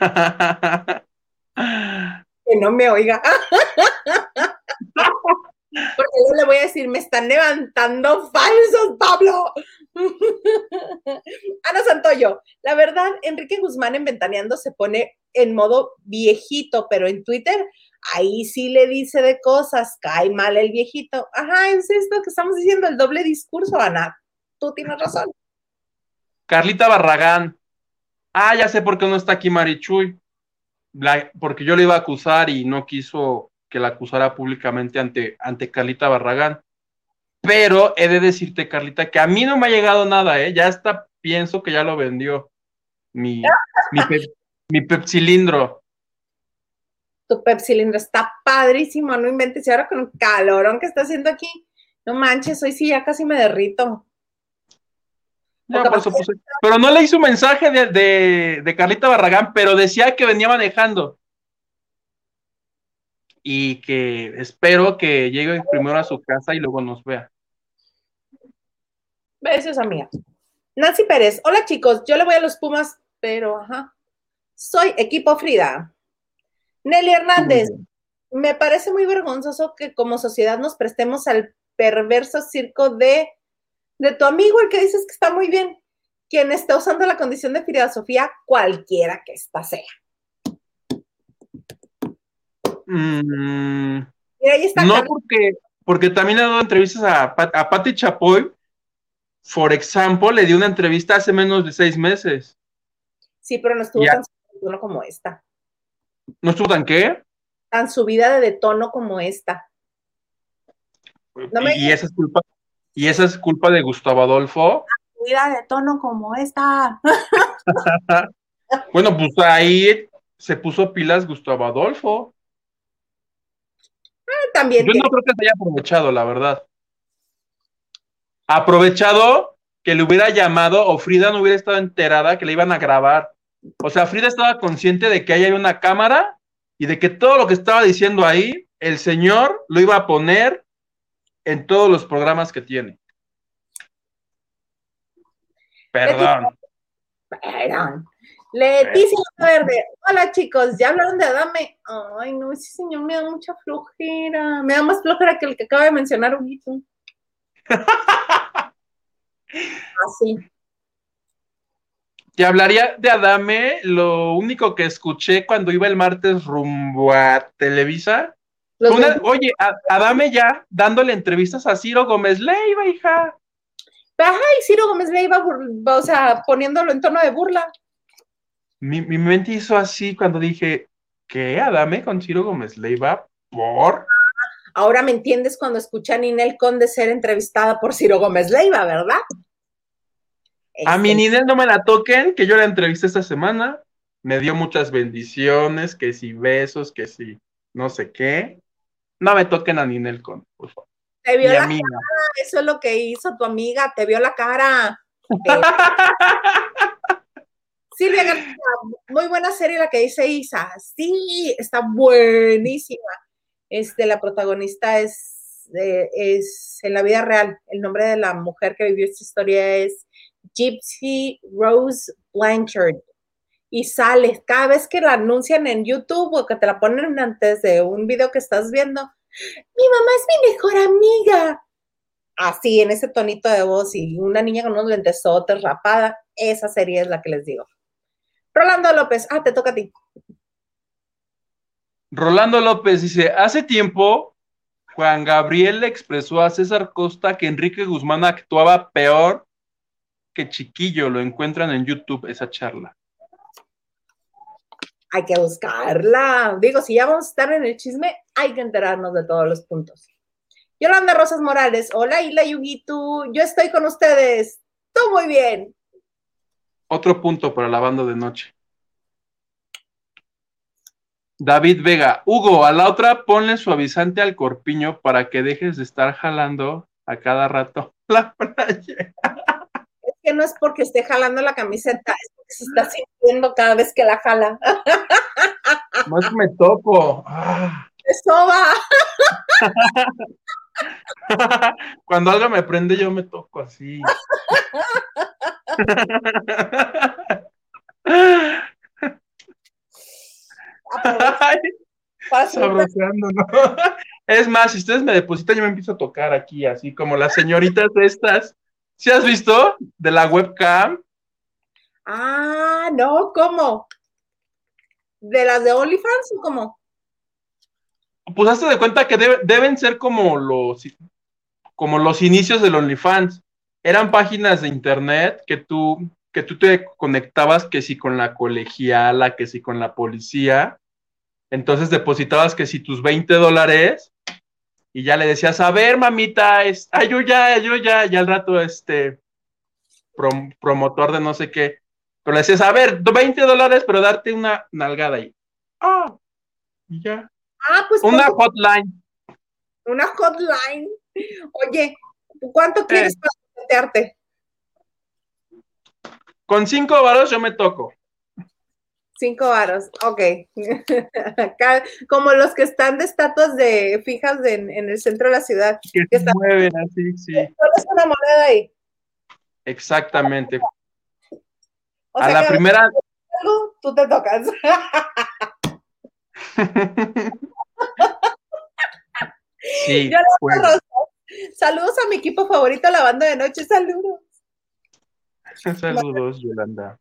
[laughs] que no me oiga. Porque yo le voy a decir, me están levantando falsos, Pablo. [laughs] Ana Santoyo, la verdad, Enrique Guzmán en Ventaneando se pone en modo viejito, pero en Twitter ahí sí le dice de cosas, cae mal el viejito. Ajá, es esto que estamos diciendo, el doble discurso, Ana. Tú tienes razón. Carlita Barragán. Ah, ya sé por qué no está aquí Marichuy. porque yo le iba a acusar y no quiso que la acusara públicamente ante, ante Carlita Barragán. Pero he de decirte, Carlita, que a mí no me ha llegado nada, ¿eh? Ya hasta pienso que ya lo vendió mi, mi, mi pepsilindro. Tu pepsilindro está padrísimo, no inventes. Y ahora con el calorón que está haciendo aquí, no manches, hoy sí ya casi me derrito. Pero no le hizo mensaje de, de, Carlita Barragán, pero decía que venía manejando. Y que espero que llegue primero a su casa y luego nos vea. Besos, amiga. Nancy Pérez, hola chicos, yo le voy a los Pumas, pero ajá. Soy equipo Frida. Nelly Hernández, me parece muy vergonzoso que como sociedad nos prestemos al perverso circo de, de tu amigo, el que dices que está muy bien, quien está usando la condición de filosofía, cualquiera que ésta sea. Mm, no, porque, porque también ha dado entrevistas a, a Patti Chapoy. Por ejemplo, le dio una entrevista hace menos de seis meses. Sí, pero no estuvo tan subida como esta. ¿No estuvo tan qué? Tan subida de tono como esta. y, esa es culpa, y esa es culpa de Gustavo Adolfo. Subida de tono como esta. [laughs] bueno, pues ahí se puso pilas Gustavo Adolfo. Ah, también. Yo no creo que se haya aprovechado, la verdad. Aprovechado que le hubiera llamado o Frida no hubiera estado enterada que le iban a grabar. O sea, Frida estaba consciente de que ahí hay una cámara y de que todo lo que estaba diciendo ahí, el señor lo iba a poner en todos los programas que tiene. Perdón. Perdón. Leticia Verde. Hola chicos, ¿ya hablaron de Adame? Ay, no, ese señor me da mucha flojera. Me da más flojera que el que acaba de mencionar Huguito. [laughs] Así. Te hablaría de Adame, lo único que escuché cuando iba el martes rumbo a Televisa. oye, Adame ya dándole entrevistas a Ciro Gómez Leiva, hija. Ajá, y Ciro Gómez Leiva, o sea, poniéndolo en tono de burla. Mi, mi mente hizo así cuando dije, ¿qué? Adame con Ciro Gómez Leiva, ¿por? Ahora me entiendes cuando escuché a Ninel Conde ser entrevistada por Ciro Gómez Leiva, ¿verdad? A mi este, Ninel no me la toquen, que yo la entrevisté esta semana. Me dio muchas bendiciones, que si besos, que si no sé qué. No me toquen a Ninel con, por favor. Te vio la cara, eso es lo que hizo tu amiga, te vio la cara. [laughs] Silvia García, muy buena serie la que dice Isa. Sí, está buenísima. Este, la protagonista es, es en la vida real. El nombre de la mujer que vivió esta historia es Gypsy Rose Blanchard. Y sale cada vez que la anuncian en YouTube o que te la ponen antes de un video que estás viendo. Mi mamá es mi mejor amiga. Así, en ese tonito de voz y una niña con unos lentesotes rapada. Esa serie es la que les digo. Rolando López, ah, te toca a ti. Rolando López dice, hace tiempo Juan Gabriel le expresó a César Costa que Enrique Guzmán actuaba peor que chiquillo, lo encuentran en YouTube esa charla. Hay que buscarla. Digo, si ya vamos a estar en el chisme, hay que enterarnos de todos los puntos. Yolanda Rosas Morales, hola Isla Yugitu, yo estoy con ustedes. Todo muy bien. Otro punto para la banda de noche. David Vega, Hugo, a la otra ponle suavizante al corpiño para que dejes de estar jalando a cada rato [laughs] la playa no es porque esté jalando la camiseta, es porque se está sintiendo cada vez que la jala. Más me toco. Eso va. [laughs] [laughs] Cuando algo me prende, yo me toco así. [laughs] [laughs] Es más, si ustedes me depositan, yo me empiezo a tocar aquí, así como las señoritas estas ¿Sí has visto de la webcam? Ah, no, ¿cómo? ¿De las de OnlyFans o cómo? Pues hazte de cuenta que deben ser como los, como los inicios del OnlyFans. Eran páginas de internet que tú, que tú te conectabas que si con la colegiala, que si con la policía. Entonces depositabas que si tus 20 dólares y ya le decías, a ver, mamita, es, ay, yo ya, yo ya, ya al rato, este, promotor de no sé qué, pero le decías, a ver, 20 dólares, pero darte una nalgada ahí. Ah, y ya. Ah, pues. Una hotline. Una hotline. Oye, ¿cuánto quieres eh. para meterte? Con cinco varos yo me toco. Cinco varos, ok. [laughs] Como los que están de estatuas de fijas en el centro de la ciudad. Que, se mueven así, sí. Pones una moneda ahí. Exactamente. a la primera. tú te tocas. [laughs] [laughs] sí, [laughs] Saludos a mi equipo favorito, la banda de noche. Saludos. [laughs] Saludos, Yolanda.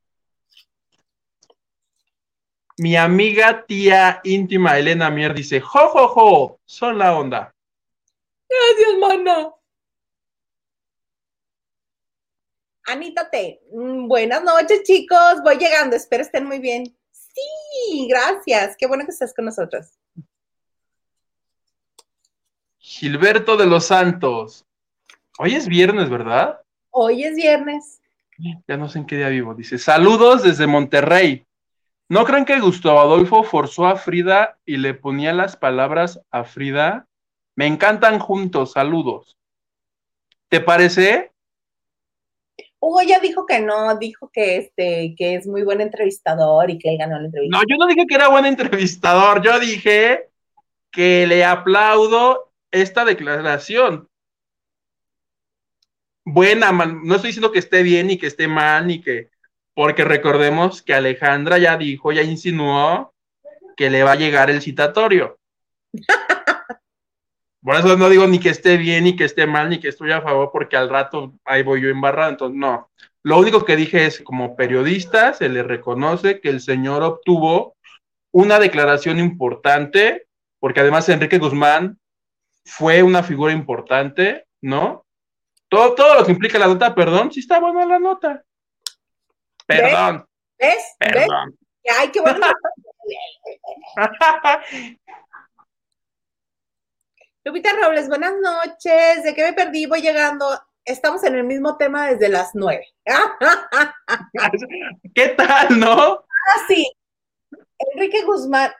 Mi amiga tía íntima Elena Mier dice, jo, jo, jo, son la onda. Gracias, mana. Anita T. Mm, buenas noches, chicos. Voy llegando. Espero estén muy bien. Sí, gracias. Qué bueno que estés con nosotros. Gilberto de los Santos. Hoy es viernes, ¿verdad? Hoy es viernes. Ya no sé en qué día vivo. Dice, saludos desde Monterrey. ¿No creen que Gustavo Adolfo forzó a Frida y le ponía las palabras a Frida? Me encantan juntos, saludos. ¿Te parece? Hugo ya dijo que no, dijo que este, que es muy buen entrevistador y que él ganó la entrevista. No, yo no dije que era buen entrevistador, yo dije que le aplaudo esta declaración. Buena, no estoy diciendo que esté bien ni que esté mal, ni que porque recordemos que Alejandra ya dijo, ya insinuó que le va a llegar el citatorio. [laughs] Por eso no digo ni que esté bien, ni que esté mal, ni que estoy a favor, porque al rato ahí voy yo embarrado. Entonces, no. Lo único que dije es, como periodista, se le reconoce que el señor obtuvo una declaración importante, porque además Enrique Guzmán fue una figura importante, ¿no? Todo, todo lo que implica la nota, perdón, sí está buena la nota. Perdón. ¿Ves? Perdón. Ay, qué bueno. [laughs] Lupita Robles, buenas noches. ¿De qué me perdí? Voy llegando. Estamos en el mismo tema desde las nueve. [laughs] ¿Qué tal, no? Ah, sí. Enrique Guzmán,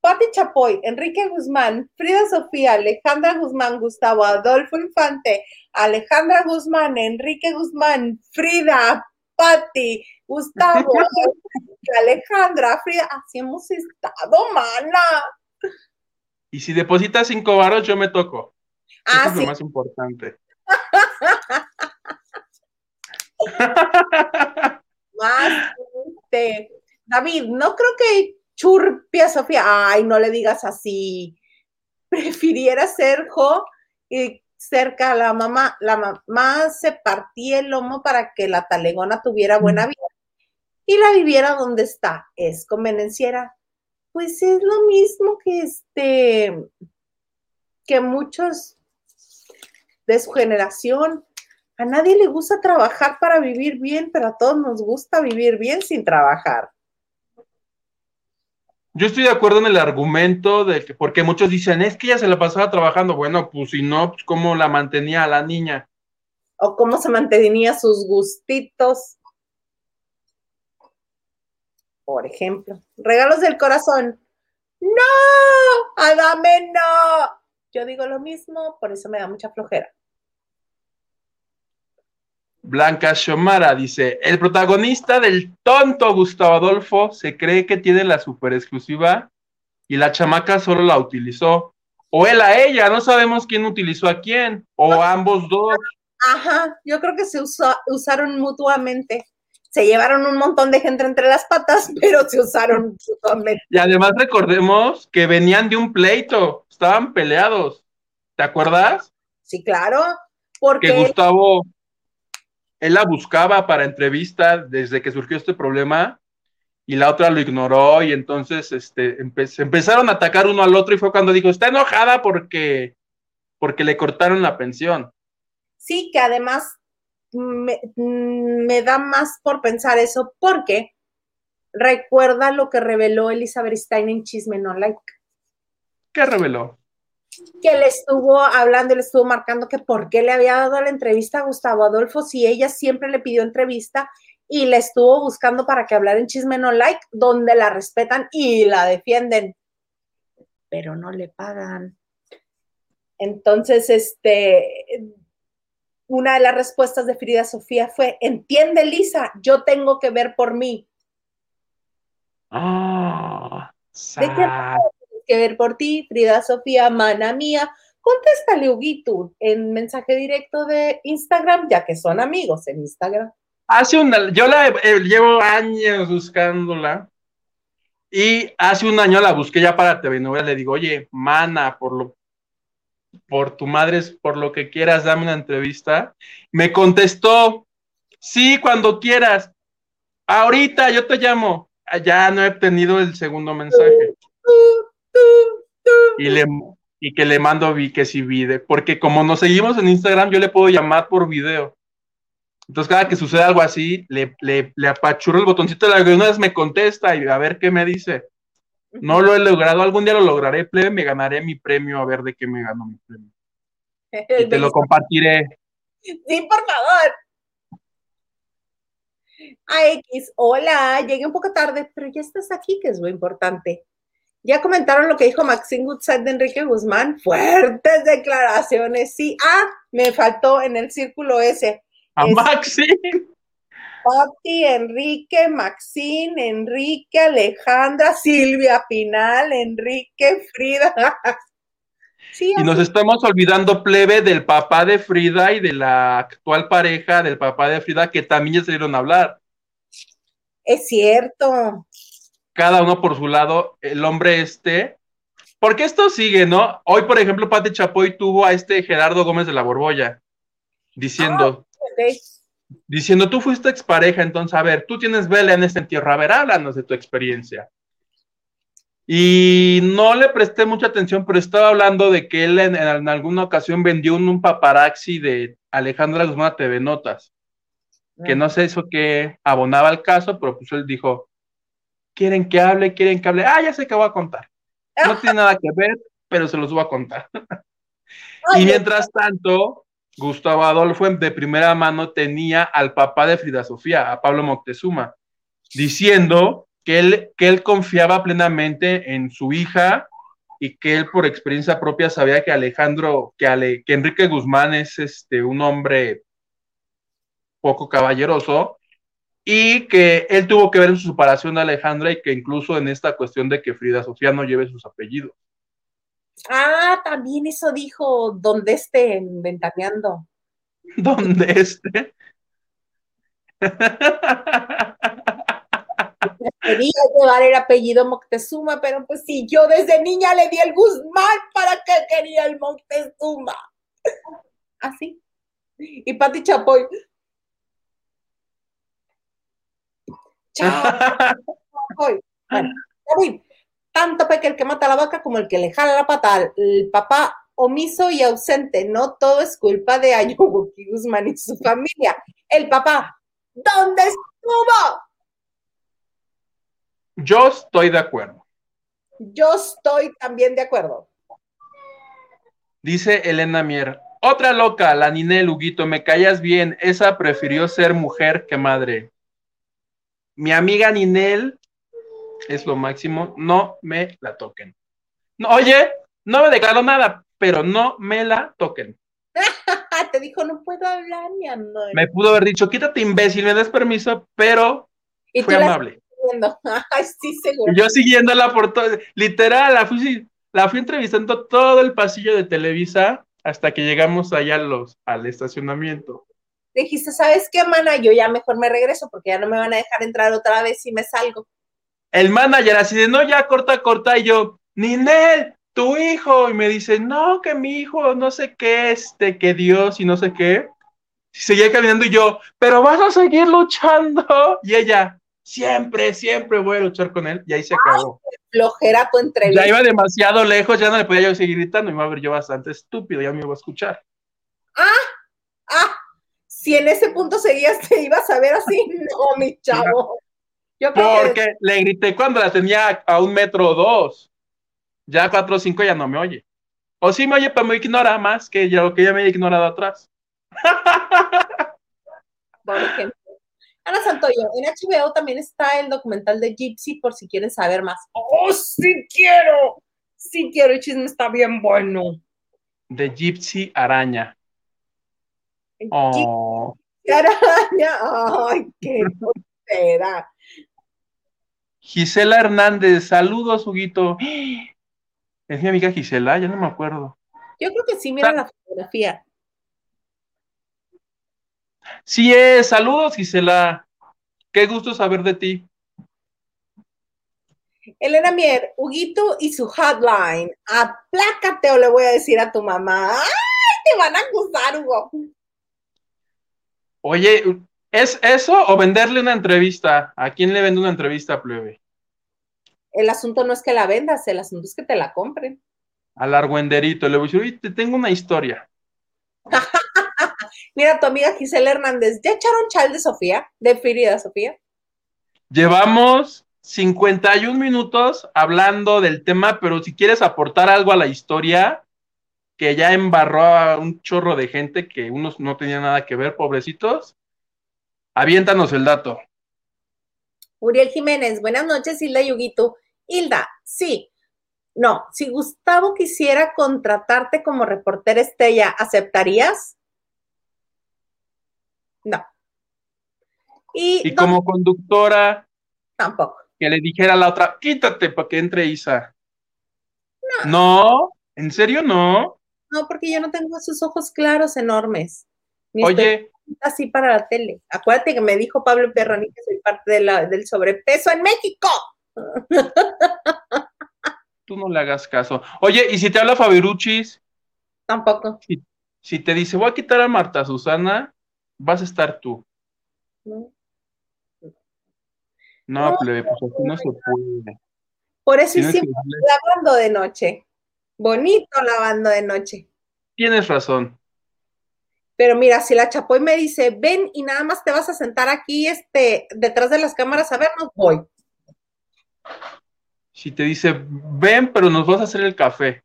Pati Chapoy, Enrique Guzmán, Frida Sofía, Alejandra Guzmán, Gustavo Adolfo Infante, Alejandra Guzmán, Enrique Guzmán, Frida, Pati, Gustavo, [laughs] Alejandra, Frida, así hemos estado, mana. Y si depositas cinco varos, yo me toco. Ah, Eso es lo más importante. [laughs] más, [laughs] David, no creo que churpia Sofía, ay, no le digas así. Prefiriera ser Jo y cerca a la mamá, la mamá se partía el lomo para que la talegona tuviera buena vida y la viviera donde está. Es convenenciera. Pues es lo mismo que este, que muchos de su generación. A nadie le gusta trabajar para vivir bien, pero a todos nos gusta vivir bien sin trabajar. Yo estoy de acuerdo en el argumento de que, porque muchos dicen, es que ella se la pasaba trabajando. Bueno, pues si no, pues, ¿cómo la mantenía la niña? O cómo se mantenía sus gustitos. Por ejemplo, regalos del corazón. No, Adame, no. Yo digo lo mismo, por eso me da mucha flojera. Blanca Shomara dice, el protagonista del tonto Gustavo Adolfo se cree que tiene la super exclusiva y la chamaca solo la utilizó. O él a ella, no sabemos quién utilizó a quién, o ambos dos. Ajá, yo creo que se usaron mutuamente. Se llevaron un montón de gente entre las patas, [laughs] pero se usaron mutuamente. Y además recordemos que venían de un pleito, estaban peleados. ¿Te acuerdas? Sí, claro. Porque que Gustavo él la buscaba para entrevista desde que surgió este problema y la otra lo ignoró y entonces este, empezaron a atacar uno al otro y fue cuando dijo, está enojada porque, porque le cortaron la pensión. Sí, que además me, me da más por pensar eso porque recuerda lo que reveló Elizabeth Stein en Chisme No Like. ¿Qué reveló? Que le estuvo hablando, le estuvo marcando que por qué le había dado la entrevista a Gustavo Adolfo si ella siempre le pidió entrevista y le estuvo buscando para que hablara en Chisme No Like, donde la respetan y la defienden, pero no le pagan. Entonces, este, una de las respuestas de Frida Sofía fue, entiende Lisa, yo tengo que ver por mí. Ah, ¿De qué que ver por ti, Frida Sofía, mana mía? Contéstale, Huguito, en mensaje directo de Instagram, ya que son amigos en Instagram. Hace una, yo la eh, llevo años buscándola. Y hace un año la busqué ya para TV Novela. Le digo, oye, mana, por lo, por tu madre, por lo que quieras, dame una entrevista. Me contestó, sí, cuando quieras. Ahorita yo te llamo. Ah, ya no he tenido el segundo mensaje. Y, le, y que le mando vi que si video, porque como nos seguimos en Instagram, yo le puedo llamar por video. Entonces, cada que sucede algo así, le, le, le apachurro el botoncito de la y una vez me contesta y a ver qué me dice. No lo he logrado, algún día lo lograré, plebe, me ganaré mi premio, a ver de qué me gano mi premio. [laughs] Y te lo compartiré. Sí, por favor. AX, hola, llegué un poco tarde, pero ya estás aquí, que es lo importante. Ya comentaron lo que dijo Maxine Goodside de Enrique Guzmán. Fuertes declaraciones, sí. Ah, me faltó en el círculo ese. A Maxine. Pati, Enrique, Maxine, Enrique, Alejandra, Silvia Pinal, Enrique, Frida. [laughs] Sí, y nos estamos olvidando, plebe, del papá de Frida y de la actual pareja del papá de Frida, que también ya salieron a hablar. Es cierto. Cada uno por su lado, el hombre este. Porque esto sigue, ¿no? Hoy, por ejemplo, Pati Chapoy tuvo a este Gerardo Gómez de la Borbolla diciendo. Ah, diciendo, tú fuiste expareja, entonces, a ver, tú tienes vela en este entierro, a ver, háblanos de tu experiencia. Y no le presté mucha atención, pero estaba hablando de que él en, alguna ocasión vendió un, paparazzi de Alejandra Guzmán TV Notas, que no sé eso que abonaba el caso, pero pues él dijo, quieren que hable, quieren que hable, ah, ya sé que voy a contar. No tiene [laughs] nada que ver, pero se los voy a contar. y mientras tanto, Gustavo Adolfo de primera mano tenía al papá de Frida Sofía, a Pablo Moctezuma, diciendo que él, que él confiaba plenamente en su hija y que él por experiencia propia sabía que Alejandro, que, que Enrique Guzmán es este, un hombre poco caballeroso y que él tuvo que ver en su separación de Alejandra y que incluso en esta cuestión de que Frida Sofía no lleve sus apellidos. Ah, también eso dijo donde esté ventaneando. [laughs] ¿Dónde esté? Quería llevar el apellido Moctezuma, pero pues sí, yo desde niña le di el Guzmán para que quería el Moctezuma. [laughs] Así. Y Pati Chapoy. Chao. Chapoy. Bueno, tanto peque el que mata la vaca como el que le jala la pata. El papá omiso y ausente, no todo es culpa de Ayubuki Guzmán y su familia. El papá, ¿dónde estuvo? Yo estoy de acuerdo. Yo estoy también de acuerdo. Dice Elena Mier, otra loca, la Ninel Huguito, me callas bien, esa prefirió ser mujer que madre. Mi amiga Ninel es lo máximo, no me la toquen. No, oye, no me declaró nada, pero no me la toquen. [laughs] Te dijo, no puedo hablar, mi amor. Me pudo haber dicho, quítate imbécil, me das permiso, pero fue amable. [laughs] Ay, sí, seguro. yo siguiéndola por todo, literal, la fui, la fui entrevistando todo el pasillo de Televisa hasta que llegamos allá los, al estacionamiento. Dijiste, ¿sabes qué, mana? Yo ya mejor me regreso porque ya no me van a dejar entrar otra vez si me salgo el manager así de, no, ya corta, corta, y yo, Ninel, tu hijo, y me dice, no, que mi hijo, no sé qué, este, que Dios y no sé qué. Y seguía caminando y yo, pero vas a seguir luchando. [laughs] Y ella, siempre, siempre voy a luchar con él. Y ahí se acabó. flojera tu entrevista. Ya iba demasiado lejos, ya no le podía yo seguir gritando. Y me iba a ver yo bastante estúpido, ya me iba a escuchar. Ah, si en ese punto seguías, te ibas a ver así. [laughs] No, mi chavo. Porque le grité cuando la tenía a un metro o dos. Ya cuatro o cinco ya no me oye. O sí me oye, pero me ignora más que lo que ya me ha ignorado atrás. [laughs] Ana Santoyo, en HBO también está el documental de Gypsy por si quieren saber más. ¡Oh, sí quiero! Sí quiero, el chisme está bien bueno. De Gypsy Araña. Oh. Araña. Ay, qué tontera. Gisela Hernández, saludos, Huguito. Es mi amiga Gisela, ya no me acuerdo. Yo creo que sí, mira la fotografía. Sí es, saludos, Gisela. Qué gusto saber de ti. Elena Mier, Huguito y su hotline. Aplácate o le voy a decir a tu mamá. ¡Ay! Te van a acusar, Hugo. Oye, ¿es eso o venderle una entrevista? ¿A quién le vende una entrevista, plebe? El asunto no es que la vendas, el asunto es que te la compren. Al argüenderito, le voy a decir, oye, te tengo una historia. [laughs] Mira, tu amiga Gisela Hernández, ¿ya echaron chal de Sofía? ¿De Frida Sofía? Llevamos 51 minutos hablando del tema, pero si quieres aportar algo a la historia, que ya embarró a un chorro de gente que unos no tenían nada que ver, pobrecitos, aviéntanos el dato. Uriel Jiménez, buenas noches, Hilda Yuguito. Hilda, sí. No, si Gustavo quisiera contratarte como reportera estrella, ¿aceptarías? No. Y, y como conductora. Tampoco. Que le dijera a la otra, quítate para que entre Isa. No. No, ¿en serio no? No, porque yo no tengo esos ojos claros enormes. Ni Oye. Así para la tele. Acuérdate que me dijo Pablo Perroni que soy parte de la, del sobrepeso en México. [laughs] Tú no le hagas caso. Oye, ¿y si te habla Fabiruchis? Tampoco. Si, si te dice, voy a quitar a Marta Susana, vas a estar tú. No. No, plebe, pues así no se puede. Por eso hicimos lavando de noche. Bonito lavando de noche. Tienes razón. Pero mira, si la Chapoy me dice, ven y nada más te vas a sentar aquí, este, detrás de las cámaras a vernos, voy. Si te dice, ven, pero nos vas a hacer el café.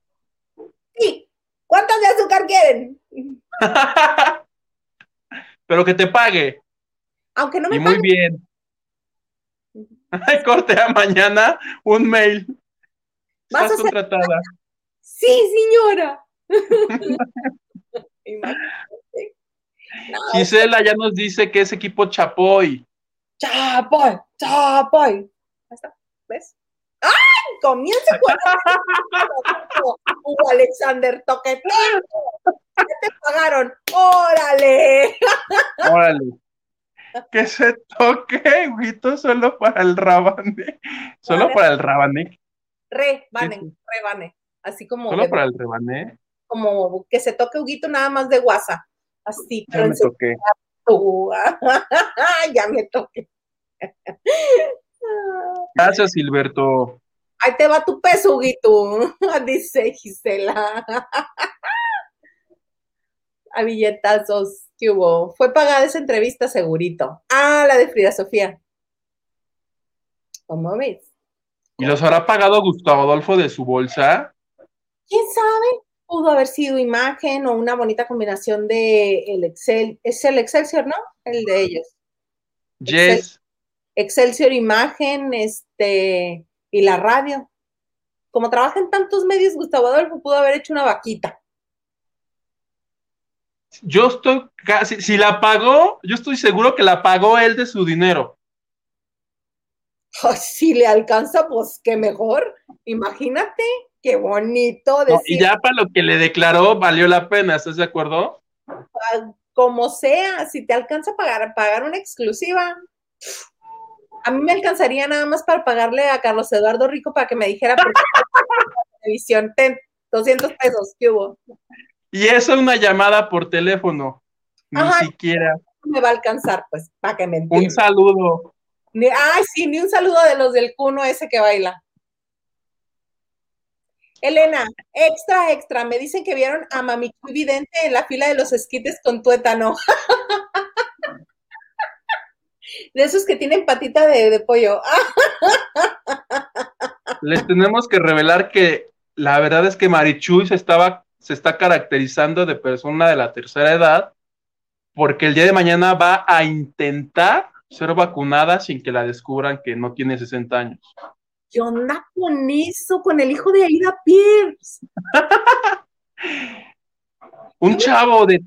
Sí. ¿Cuántos de azúcar quieren? [laughs] pero que te pague. Aunque no me y muy bien. [laughs] Ay, corte a mañana un mail. ¿Vas Estás a contratada. Sí, señora. [laughs] no, Gisela ya nos dice que es equipo Chapoy. Chapoy, Chapoy. ¿Ves? ¡Ay! Comienza con [laughs] Hugo Alexander Toquete. ¿Qué te pagaron? ¡Órale! [laughs] ¡Órale! que se toque, Huguito, solo para el rabane. Solo para el rabane. Re, vane, re, vane. Así como. Solo para el rebané. Como que se toque Huguito nada más de guasa. Así. Ya me toqué. [laughs] ya me toqué. [laughs] Gracias, Silberto. Ahí te va tu peso, Huguito, [laughs] dice Gisela. A billetazos que hubo. Fue pagada esa entrevista, segurito. Ah, la de Frida Sofía. ¿Cómo ves? ¿Y los habrá pagado Gustavo Adolfo de su bolsa? ¿Quién sabe? Pudo haber sido imagen o una bonita combinación de el Excel. Es el Excelsior, ¿no? El de ellos. Yes. Excelsior Imagen, este, y la radio. Como trabaja en tantos medios, Gustavo Adolfo pudo haber hecho una vaquita. Yo estoy casi, si la pagó, yo estoy seguro que la pagó él de su dinero. Oh, si le alcanza, pues qué mejor. Imagínate, qué bonito. No, y ya para lo que le declaró, valió la pena, ¿estás de acuerdo? Como sea, si te alcanza a pagar, pagar una exclusiva, a mí me alcanzaría nada más para pagarle a Carlos Eduardo Rico para que me dijera por televisión, ten, 200 pesos, ¿qué hubo? Y eso es una llamada por teléfono, ni Ajá. siquiera. Me va a alcanzar, pues, para que me entiendan. Un saludo. Ni, ay, sí, ni un saludo de los del cuno ese que baila. Elena, extra, extra, me dicen que vieron a Mami Vidente en la fila de los esquites con tuétano. [laughs] de esos que tienen patita de, de pollo. [laughs] Les tenemos que revelar que la verdad es que Marichuy se estaba, se está caracterizando de persona de la tercera edad, porque el día de mañana va a intentar ser vacunada sin que la descubran que no tiene 60 años. ¿Qué onda con eso? Con el hijo de Aida Pierce. [laughs] Un chavo de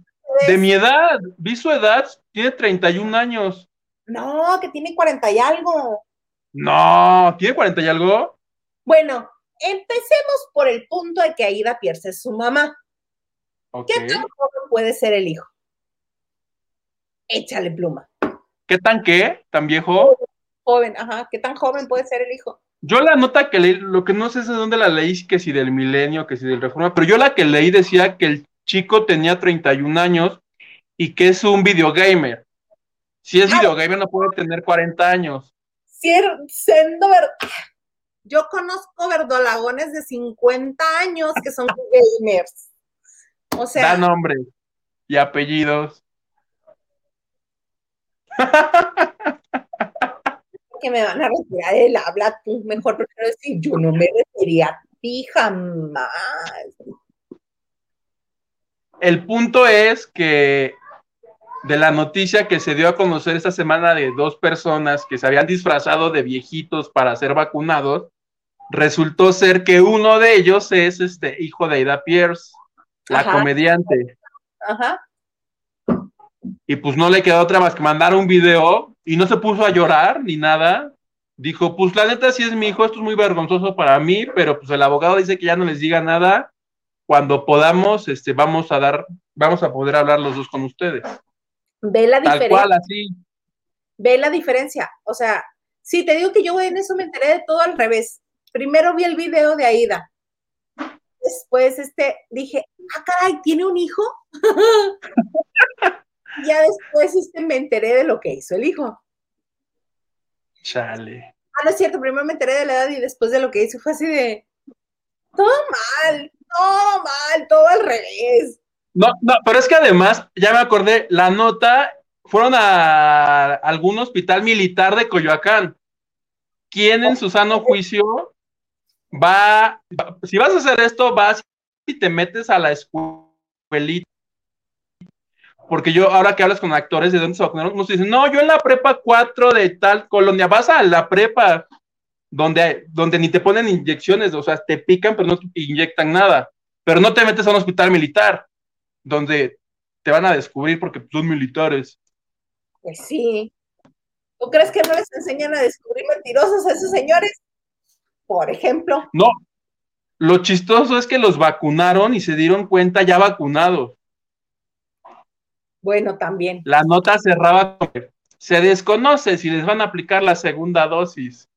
De mi edad, vi su edad, tiene 31 años. No, que tiene 40 y algo. No, ¿tiene 40 y algo? Bueno, empecemos por el punto de que Aida Pierce es su mamá. ¿Qué tan joven puede ser el hijo? Échale pluma. ¿Qué tan qué? ¿Tan viejo? Joven, ajá. ¿Qué tan joven puede ser el hijo? Yo la nota que leí, lo que no sé es de dónde la leí, que si del milenio, que si del reforma, pero yo la que leí decía que el chico tenía 31 años y que es un videogamer. Si es ah. videogamer no puede tener 40 años. Siendo verdad. Yo conozco verdolagones de 50 años que son [laughs] gamers. O sea. Da nombres y apellidos. [laughs] que me van a retirar el habla, tú mejor prefiero decir, yo no me referiría a ti jamás. El punto es que de la noticia que se dio a conocer esta semana de dos personas que se habían disfrazado de viejitos para ser vacunados, resultó ser que uno de ellos es este hijo de Aida Pierce, la comediante. Ajá. Y pues no le quedó otra más que mandar un video y no se puso a llorar ni nada. Dijo, pues la neta sí es mi hijo, esto es muy vergonzoso para mí, pero pues el abogado dice que ya no les diga nada. Cuando podamos, este, vamos a dar, vamos a poder hablar los dos con ustedes. Ve la diferencia. Tal cual, así. Ve la diferencia. O sea, sí, te digo que yo en eso me enteré de todo al revés. Primero vi el video de Aida. Después, este, dije, ah, caray, ¿tiene un hijo? [laughs] ya después este, me enteré de lo que hizo el hijo. Chale. Ah, no es cierto, primero me enteré de la edad y después de lo que hizo fue así de, todo mal, todo mal, todo al revés. No, no, pero es que además, ya me acordé, la nota fueron a algún hospital militar de Coyoacán. ¿Quién en su sano juicio va, si vas a hacer esto, vas y te metes a la escuelita porque yo, ahora que hablas con actores de dónde se vacunaron, nos dicen, no, yo en la prepa 4 de tal colonia, vas a la prepa donde, donde ni te ponen inyecciones, o sea, te pican, pero no te inyectan nada, pero no te metes a un hospital militar, donde te van a descubrir porque son militares. Pues sí. ¿Tú crees que no les enseñan a descubrir mentirosos a esos señores? Por ejemplo. No. Lo chistoso es que los vacunaron y se dieron cuenta ya vacunados. Bueno, también. La nota cerraba con se desconoce si les van a aplicar la segunda dosis,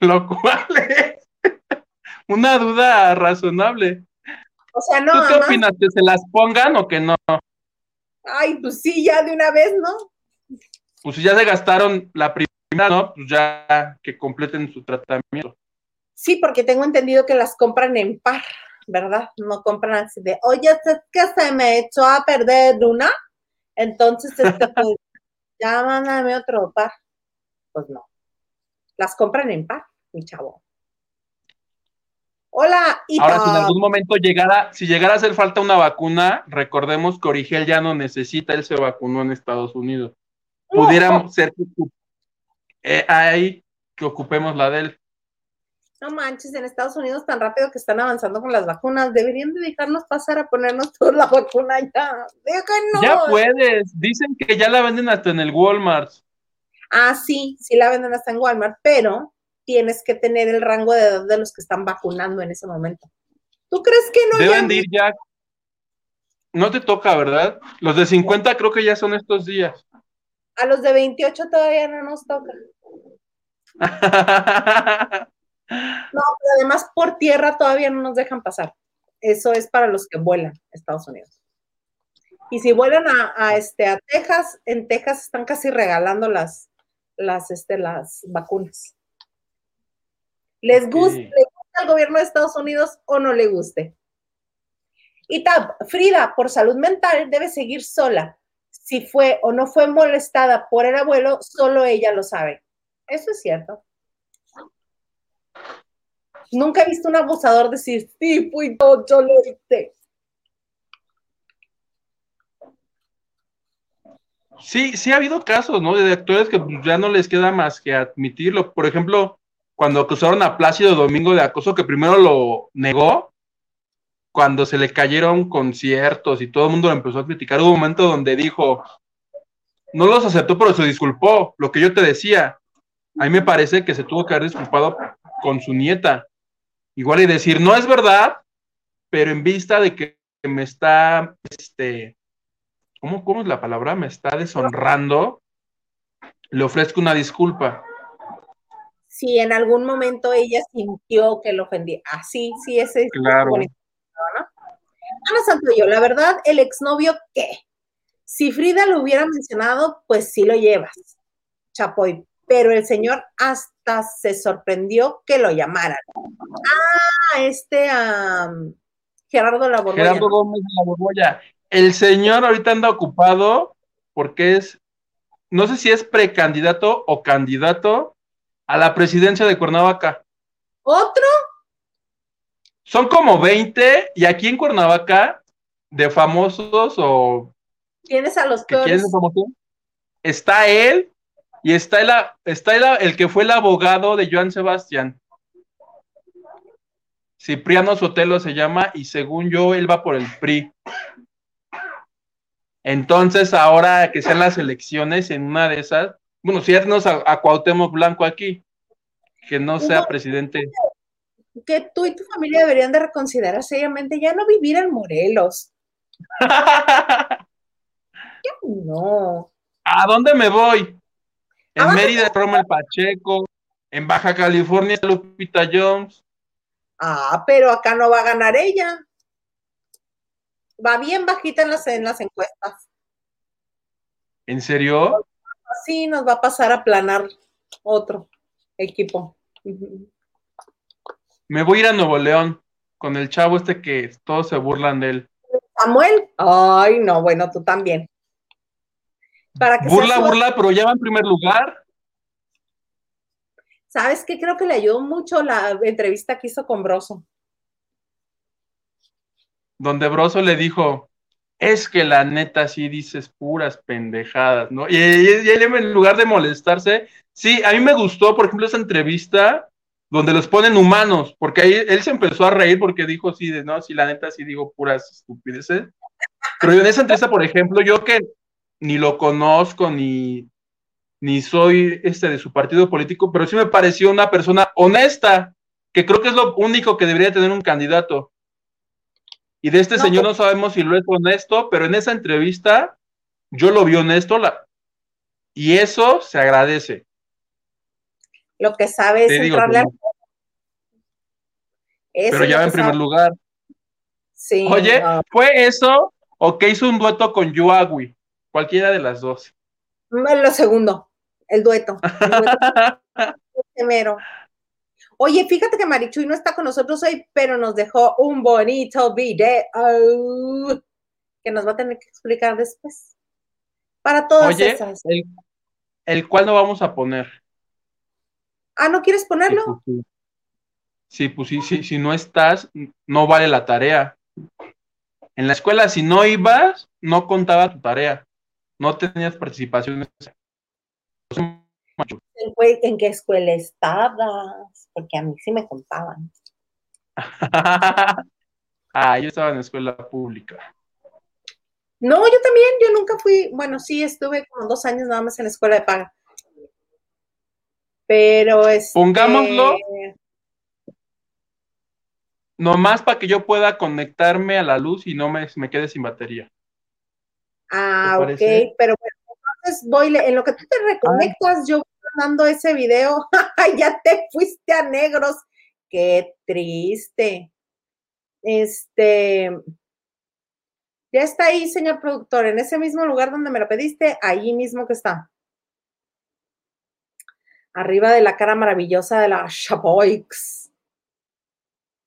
lo [laughs] cual es una duda razonable. O sea, no. ¿Tú qué opinas? ¿Que se las pongan o que no? Ay, pues sí, ya de una vez, ¿no? Pues si ya se gastaron la primera, ¿no? Pues ya que completen su tratamiento. Sí, porque tengo entendido que las compran en par, ¿verdad? No compran así de, oye, es que se me echó a perder una entonces, este, pues, ya mándame otro par. Pues no. Las compran en par, mi chavo. Hola, y Ahora, si en algún momento llegara, si llegara a hacer falta una vacuna, recordemos que Origel ya no necesita, él se vacunó en Estados Unidos. Pudiéramos ser eh, ahí que ocupemos la de él. No manches, en Estados Unidos tan rápido que están avanzando con las vacunas, deberían de dejarnos pasar a ponernos toda la vacuna ya. Déjanos. Ya puedes, dicen que ya la venden hasta en el Walmart. Ah, sí, sí la venden hasta en Walmart, pero tienes que tener el rango de edad de los que están vacunando en ese momento. ¿Tú crees que no? Deben ir ya. No te toca, ¿verdad? Los de 50 creo que ya son estos días. A los de 28 todavía no nos toca. [laughs] No, pero además por tierra todavía no nos dejan pasar. Eso es para los que vuelan a Estados Unidos. Y si vuelan a, este, a Texas, en Texas están casi regalando las, las, este, las vacunas. ¿Les, gusta, ¿Les gusta el gobierno de Estados Unidos o no le guste? Y Tab, Frida, por salud mental, debe seguir sola. Si fue o no fue molestada por el abuelo, solo ella lo sabe. Eso es cierto. Nunca he visto un abusador decir, sí, fui yo, yo lo hice. Sí, sí ha habido casos, ¿no? De actores que ya no les queda más que admitirlo. Por ejemplo, cuando acusaron a Plácido Domingo de acoso, que primero lo negó, cuando se le cayeron conciertos y todo el mundo lo empezó a criticar, hubo un momento donde dijo, no los aceptó, pero se disculpó, lo que yo te decía. A mí me parece que se tuvo que haber disculpado con su nieta. Igual y decir, no es verdad, pero en vista de que me está, este, ¿cómo, cómo es la palabra? Me está deshonrando, le ofrezco una disculpa. Si en algún momento ella sintió que lo ofendía. Así, ah, sí, ese es claro. bonito, ¿no? Ana Santoyo, la verdad, el exnovio, ¿qué? Si Frida lo hubiera mencionado, pues sí lo llevas, Chapoy. Pero el señor hasta se sorprendió que lo llamaran. Ah, este Gerardo La Gerardo Gómez de la El señor ahorita anda ocupado porque es, no sé si es precandidato o candidato a la presidencia de Cuernavaca. ¿Otro? Son como 20 y aquí en Cuernavaca, de famosos o Tienes a los que Está él y está el, está el, que fue el abogado de Joan Sebastián. Cipriano Sotelo se llama y según yo él va por el PRI. Entonces ahora que sean las elecciones en una de esas, bueno, tenemos a, a Cuauhtémoc Blanco aquí, que no sea presidente. Que tú y tu familia deberían de reconsiderar seriamente ya no vivir en Morelos. [laughs] no. ¿A dónde me voy? En Mérida, Roma el Pacheco, en Baja California, Lupita Jones. Ah, pero acá no va a ganar ella. Va bien bajita en las, en las encuestas. ¿En serio? Sí, nos va a pasar a planar otro equipo. Me voy a ir a Nuevo León con el chavo este que todos se burlan de él. Samuel. Ay, no, bueno, tú también burla, burla, pero ya va en primer lugar. ¿Sabes qué? Creo que le ayudó mucho la entrevista que hizo con Broso. Donde Broso le dijo, es que la neta sí dices puras pendejadas, ¿no? Y, él en lugar de molestarse, sí, a mí me gustó, por ejemplo, esa entrevista donde los ponen humanos, porque ahí él se empezó a reír porque dijo, sí, de, no, sí, la neta sí digo puras estupideces. Pero en esa entrevista, por ejemplo, yo que ni lo conozco, ni, ni soy este de su partido político, pero sí me pareció una persona honesta, que creo que es lo único que debería tener un candidato. Y de este señor no pues sabemos si lo es honesto, pero en esa entrevista yo lo vi honesto la, y eso se agradece. Lo que sabe es entrarle Pero ya va en primer lugar. Sí. Oye, ¿fue eso o que hizo un dueto con Yuagui? Cualquiera de las dos. Lo segundo, el dueto. El [laughs] Oye, fíjate que Marichuy no está con nosotros hoy, pero nos dejó un bonito video que nos va a tener que explicar después. Para todas Oye, esas. El, cual no vamos a poner. Ah, ¿no quieres ponerlo? Sí, pues sí, sí, si no estás, no vale la tarea. En la escuela, si no ibas, no contaba tu tarea no tenías participación en ¿En qué escuela estabas? Porque a mí sí me contaban. [laughs] ah, yo estaba en escuela pública. No, yo también, yo nunca fui, bueno, sí, estuve como dos años nada más en la escuela de paga. Pero es. Este, Pongámoslo. Nomás para que yo pueda conectarme a la luz y no me, me quede sin batería. Ah, ok, pero bueno, entonces voy, en lo que tú te reconectas, yo voy mandando ese video, [laughs] ya te fuiste a negros, qué triste. Este, ya está ahí, señor productor, en ese mismo lugar donde me lo pediste, ahí mismo que está. Arriba de la cara maravillosa de la Chapoix.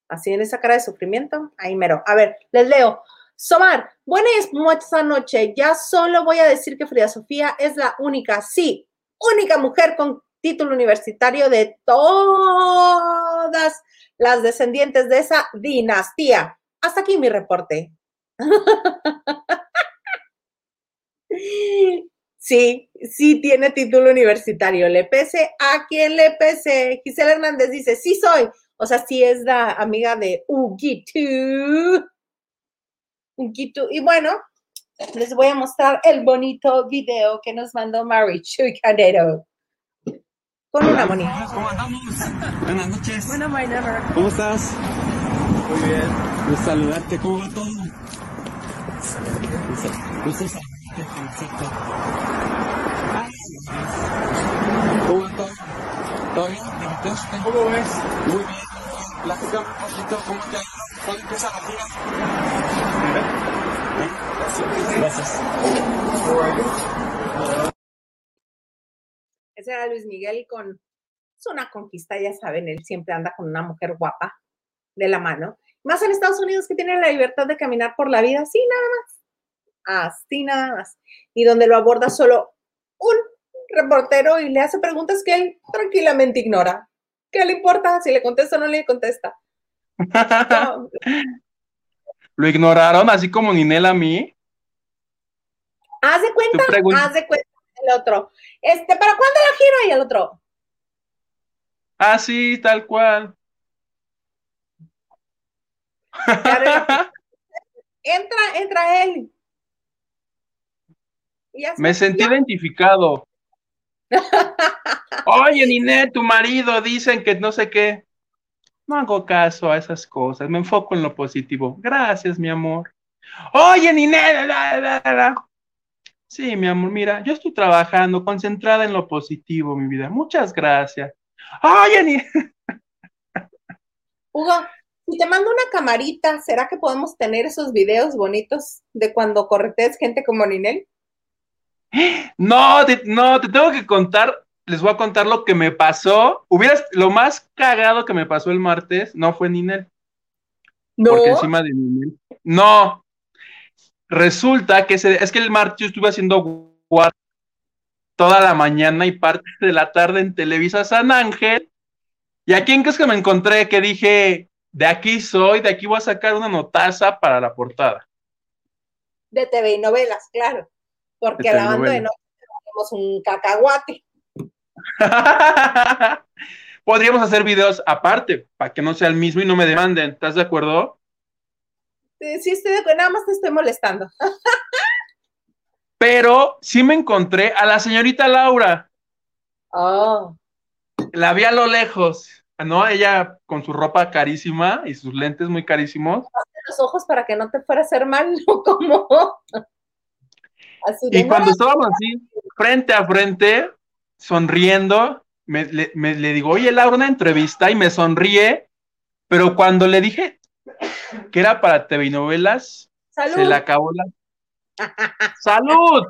Así en esa cara de sufrimiento, ahí mero. A ver, les leo. Somar, buenas noches noche. Ya solo voy a decir que Frida Sofía es la única, sí, única mujer con título universitario de todas las descendientes de esa dinastía. Hasta aquí mi reporte. [laughs] Sí, sí tiene título universitario. Le pese a quien le pese. Gisela Hernández dice, sí soy. O sea, sí es la amiga de Ugitu. Un quito. Y bueno, les voy a mostrar el bonito video que nos mandó Mary Chuy Candero. Con una bonita. ¿Cómo andamos? Buenas noches. Bueno, my never. ¿Cómo estás? Muy bien. Gusto saludarte. ¿Cómo va todo? Gusto saludarte. Perfecto. ¿Cómo va todo? ¿Todo bien? ¿Cómo ves? Muy bien. Platícame un poquito cómo te ha ido. ¿Cuándo empieza la gira? Gracias. Ese era Luis Miguel con. Es una conquista, ya saben, él siempre anda con una mujer guapa de la mano. Más en Estados Unidos que tiene la libertad de caminar por la vida así nada más. Así nada más. Y donde lo aborda solo un reportero y le hace preguntas que él tranquilamente ignora. ¿Qué le importa? Si le contesta o no le contesta. No, [laughs] Lo ignoraron, así como Ninel a mí. haz de cuenta, haz de cuenta el otro. Este, ¿para cuándo la giro? Y el otro. Ah, sí, tal cual. [laughs] Entra, entra él. Me sentí identificado. Oye, Ninet, tu marido, dicen que no sé qué. No hago caso a esas cosas, me enfoco en lo positivo. Gracias, mi amor. Oye, Ninet. la. Sí, mi amor, mira, yo estoy trabajando, concentrada en lo positivo, mi vida. Muchas gracias. Oye, Ninet. [laughs] Hugo, si te mando una camarita, ¿será que podemos tener esos videos bonitos de cuando corretees gente como Ninel? No, te, no, te tengo que contar, les voy a contar lo que me pasó. Hubieras, lo más cagado que me pasó el martes, no fue Ninel. No. porque encima de Ninel. No. Resulta que ese- es que el martes yo estuve haciendo guardia toda la mañana y parte de la tarde en Televisa San Ángel. ¿Y a quién crees que me encontré? Que dije, de aquí soy, de aquí voy a sacar una notaza para la portada. De TV y novelas, claro. Porque De a la banda de novelas tenemos un cacahuate. [laughs] Podríamos hacer videos aparte, para que no sea el mismo y no me demanden. ¿Estás de acuerdo? Sí, sí, estoy de acuerdo, nada más te estoy molestando. [laughs] Pero sí me encontré a la señorita Laura. Oh, La vi a lo lejos, ¿no? Ella con su ropa carísima y sus lentes muy carísimos. los ojos para que no te fuera a hacer mal, ¿no? Como. [laughs] Así Y cuando "No, estábamos así, frente a frente, sonriendo, me, le, me- le digo, oye, Laura, una entrevista, y me sonríe, pero cuando le dije que era para TV y novelas, salud. se le acabó la... [laughs] ¡Salud!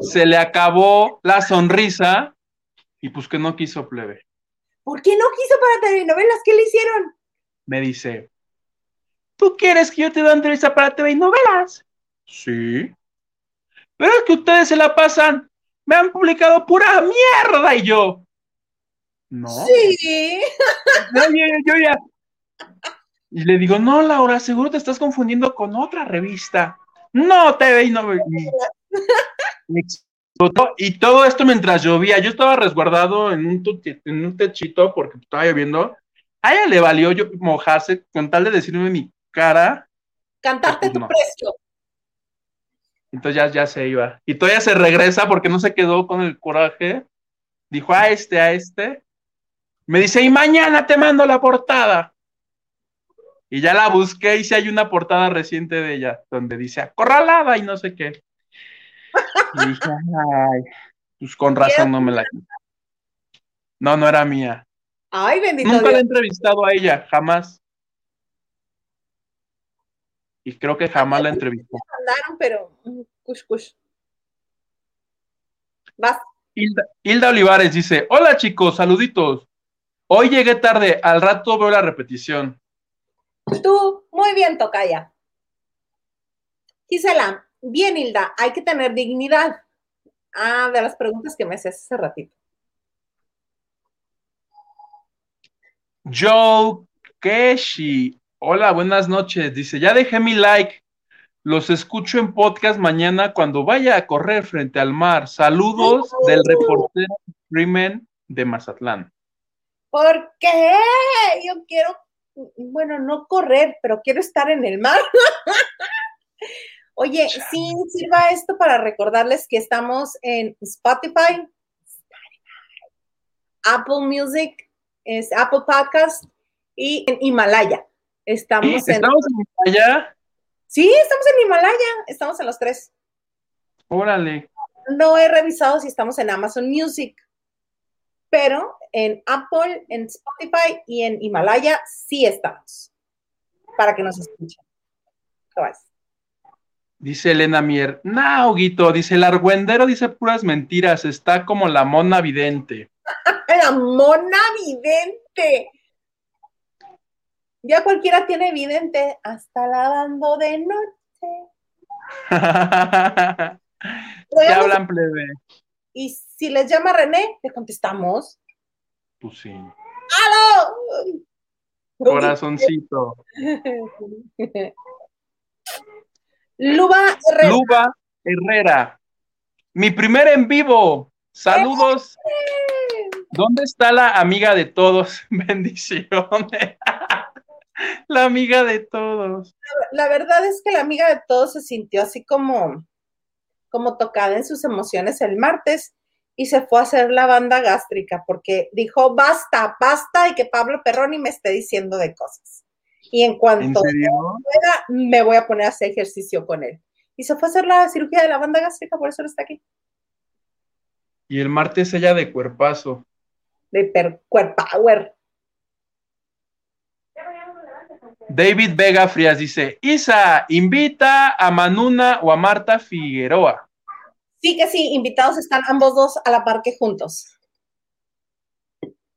Se le acabó la sonrisa y pues que no quiso plebe. ¿Por qué no quiso para TV novelas? ¿Qué le hicieron? Me dice, ¿tú quieres que yo te dé entrevista para TV y novelas? Sí. Pero es que ustedes se la pasan, me han publicado pura mierda y yo. No. Sí. No, yo, yo ya. Y le digo, no, Laura, seguro te estás confundiendo con otra revista. No, TV y novelas. Me explotó. Y todo esto mientras llovía. Yo estaba resguardado en un, tuti- en un techito porque estaba lloviendo. A ella le valió yo mojarse con tal de decirme mi cara. Cantarte Pues tu no. precio. Entonces ya, ya se iba. Y todavía se regresa porque no se quedó con el coraje. Dijo a este, a este. Me dice, y mañana te mando la portada. Y ya la busqué y si hay una portada reciente de ella, donde dice acorralada y no sé qué. Y dije, ay, pues con razón no me la quito. No, no era mía. Ay, bendito Nunca la he Dios. entrevistado a ella, jamás. Y creo que jamás la entrevistó. Mandaron, pero. mm, Cush, cush. Vas. Hilda, Hilda Olivares dice: Hola chicos, saluditos. Hoy llegué tarde, al rato veo la repetición. Tú, muy bien, Tocaya. Gisela, bien, Hilda, hay que tener dignidad. Ah, de las preguntas que me hacías hace ratito. Joe Keshi, hola, buenas noches. Dice: Ya dejé mi like. Los escucho en podcast mañana cuando vaya a correr frente al mar. Saludos del reportero Crimen de Mazatlán. ¿Por qué? Yo quiero, bueno, no correr, pero quiero estar en el mar. [laughs] Oye, sí, sirva esto para recordarles que estamos en Spotify, Apple Music, es Apple Podcast y en Himalaya. Estamos en. ¿Estamos en Himalaya? Sí, estamos en Himalaya, estamos en los tres. Órale. No he revisado si estamos en Amazon Music, pero en Apple, en Spotify y en Himalaya sí estamos. Para que nos escuchen. Dice Elena Mier, no, Huguito, dice el argüendero dice puras mentiras, está como la mona vidente. [laughs] la mona vidente. Ya cualquiera tiene vidente, hasta lavando de noche. [laughs] ¿Qué hablan, plebe? Y si les llama René, le contestamos. Pues sí. ¡Aló! Corazoncito. [laughs] Luba Herrera. Luba Herrera. Mi primer en vivo. Saludos. ¿Dónde está la amiga de todos? [laughs] Bendiciones. [laughs] la amiga de todos. La, verdad es que la amiga de todos se sintió así como, como tocada en sus emociones el martes y se fue a hacer la banda gástrica porque dijo basta, basta y que Pablo Perroni me esté diciendo de cosas. Y en cuanto pueda, me voy a poner a hacer ejercicio con él. Y se fue a hacer la cirugía de la banda gástrica, por eso no está aquí. Y el martes ella de cuerpazo. De per cuerpower. David Vega Frías dice, Isa, invita a Manuna o a Marta Figueroa. Sí que sí, invitados están ambos dos a la parque juntos.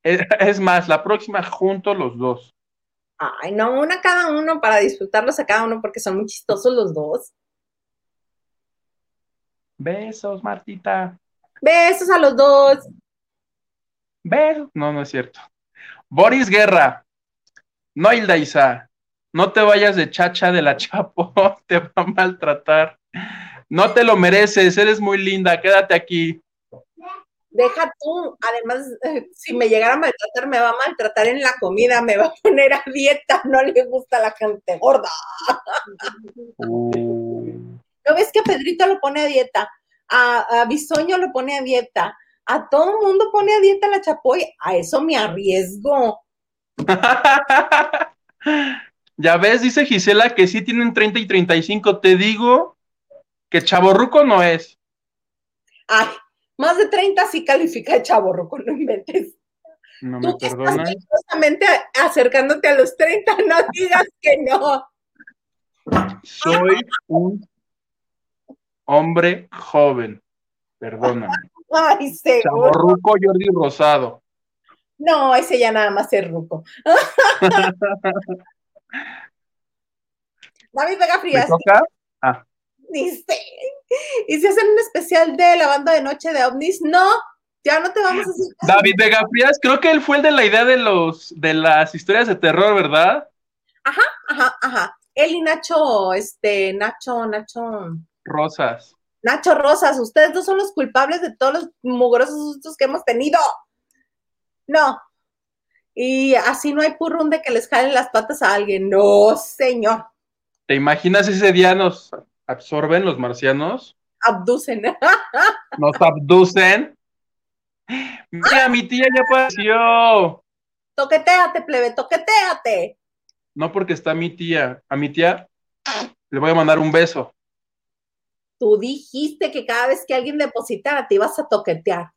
Es más, la próxima juntos los dos. Ay, no, una cada uno para disfrutarlos a cada uno porque son muy chistosos los dos. Besos, Martita. Besos a los dos. Besos. No, no es cierto. Boris Guerra. No, Hilda Isa. No te vayas de chacha de la [laughs] Chapo. Te va a maltratar. No te lo mereces. Eres muy linda. Quédate aquí deja tú, además, [laughs] si me llegara a maltratar, me va a maltratar en la comida, me va a poner a dieta, no le gusta la gente gorda. Uh. ¿No ves que Pedrito lo pone a dieta? A, Bisoño lo pone a dieta. A todo el mundo pone a dieta la chapoy. A eso me arriesgo. [laughs] ya ves, dice Gisela que sí tienen 30 y 35. Te digo que chaborruco no es. Ay, más de 30 sí califica de chavo, no inventes. No me perdonas. Justamente acercándote a los 30, [laughs] no digas que no. Soy un hombre joven. Perdóname. [laughs] Ay, seguro. Ruco Jordi Rosado. No, ese ya nada más es ruco. [laughs] David Vega Frías. Ah. Dice, ¿Y si hacen un especial de la banda de noche de ovnis? No, ya no te vamos a decir. David Vega Frías, creo que él fue el de la idea de los de las historias de terror, ¿verdad? Ajá, ajá, ajá. Él y Nacho, este, Nacho, Nacho. Rosas. Nacho Rosas, ustedes dos son los culpables de todos los mugrosos sustos que hemos tenido. No. Y así no hay purrún de que les jalen las patas a alguien. No, señor. ¿Te imaginas ese día nos absorben los marcianos. Abducen. [laughs] Nos abducen. Mira, mi tía ya apareció. Toqueteate, plebe, toqueteate. No porque está mi tía. A mi tía le voy a mandar un beso. Tú dijiste que cada vez que alguien depositara te ibas a toquetear.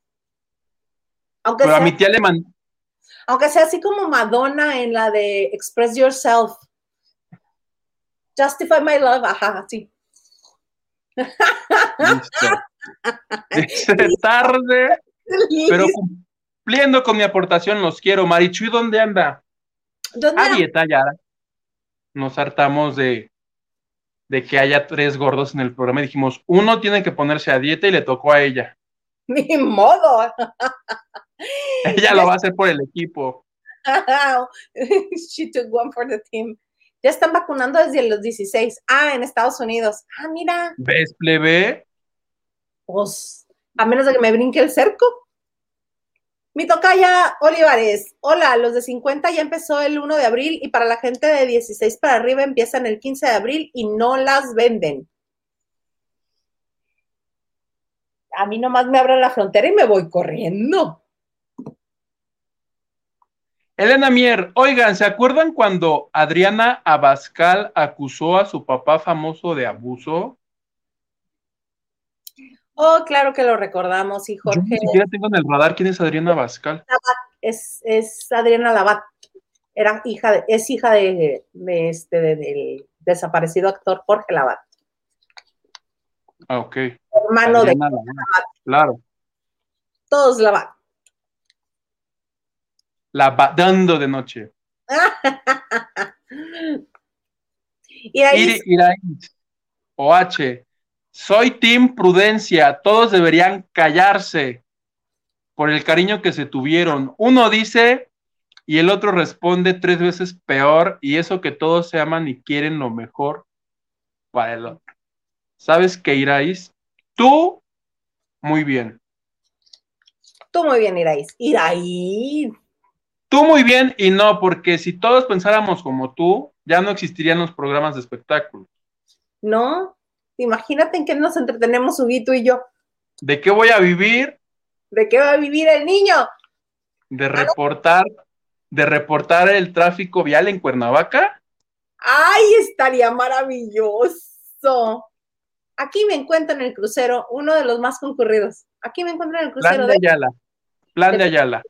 Aunque Pero a mi tía le mandó. Aunque sea así como Madonna en la de Express Yourself. Justify my love, ajá, sí. Listo. [laughs] tarde, pero cumpliendo con mi aportación, los quiero. Marichuy, ¿dónde anda? ¿Dónde a dieta ya. Nos hartamos de, de que haya tres gordos en el programa y dijimos, uno tiene que ponerse a dieta y le tocó a ella. [laughs] Ni modo. [laughs] ella lo va a hacer por el equipo. [laughs] She took one for the team. Ya están vacunando desde los 16. Ah, en Estados Unidos. Ah, mira. ¿Ves, plebe? Pues, a menos de que me brinque el cerco. Mi tocaya Olivares. Hola, los de 50 ya empezó el 1 de abril y para la gente de 16 para arriba empiezan el 15 de abril y no las venden. A mí nomás me abren la frontera y me voy corriendo. Elena Mier, oigan, ¿se acuerdan cuando Adriana Abascal acusó a su papá famoso de abuso? Oh, claro que lo recordamos, y Jorge. Yo ni siquiera tengo en el radar quién es Adriana Abascal. Es, es Adriana Labat. Era hija de, es hija de, de este, de- del desaparecido actor Jorge Labat. Ah, ok. Hermano de Labat, Claro. todos Labat. Lavando de noche. [laughs] Iri- OH. Soy Team Prudencia. Todos deberían callarse por el cariño que se tuvieron. Uno dice y el otro responde tres veces peor y eso que todos se aman y quieren lo mejor para el otro. ¿Sabes qué, Iraíz? Tú, muy bien. tú muy bien, Iraís. Iraís. Tú muy bien y no, porque si todos pensáramos como tú, ya no existirían los programas de espectáculo. ¿No? Imagínate en qué nos entretenemos Huguito y yo. ¿De qué voy a vivir? ¿De qué va a vivir el niño? de reportar, de reportar el tráfico vial en Cuernavaca. ¡Ay, estaría maravilloso! Aquí me encuentro en el crucero, uno de los más concurridos. Aquí me encuentro en el crucero Plan de- Ayala. Plan de Ayala.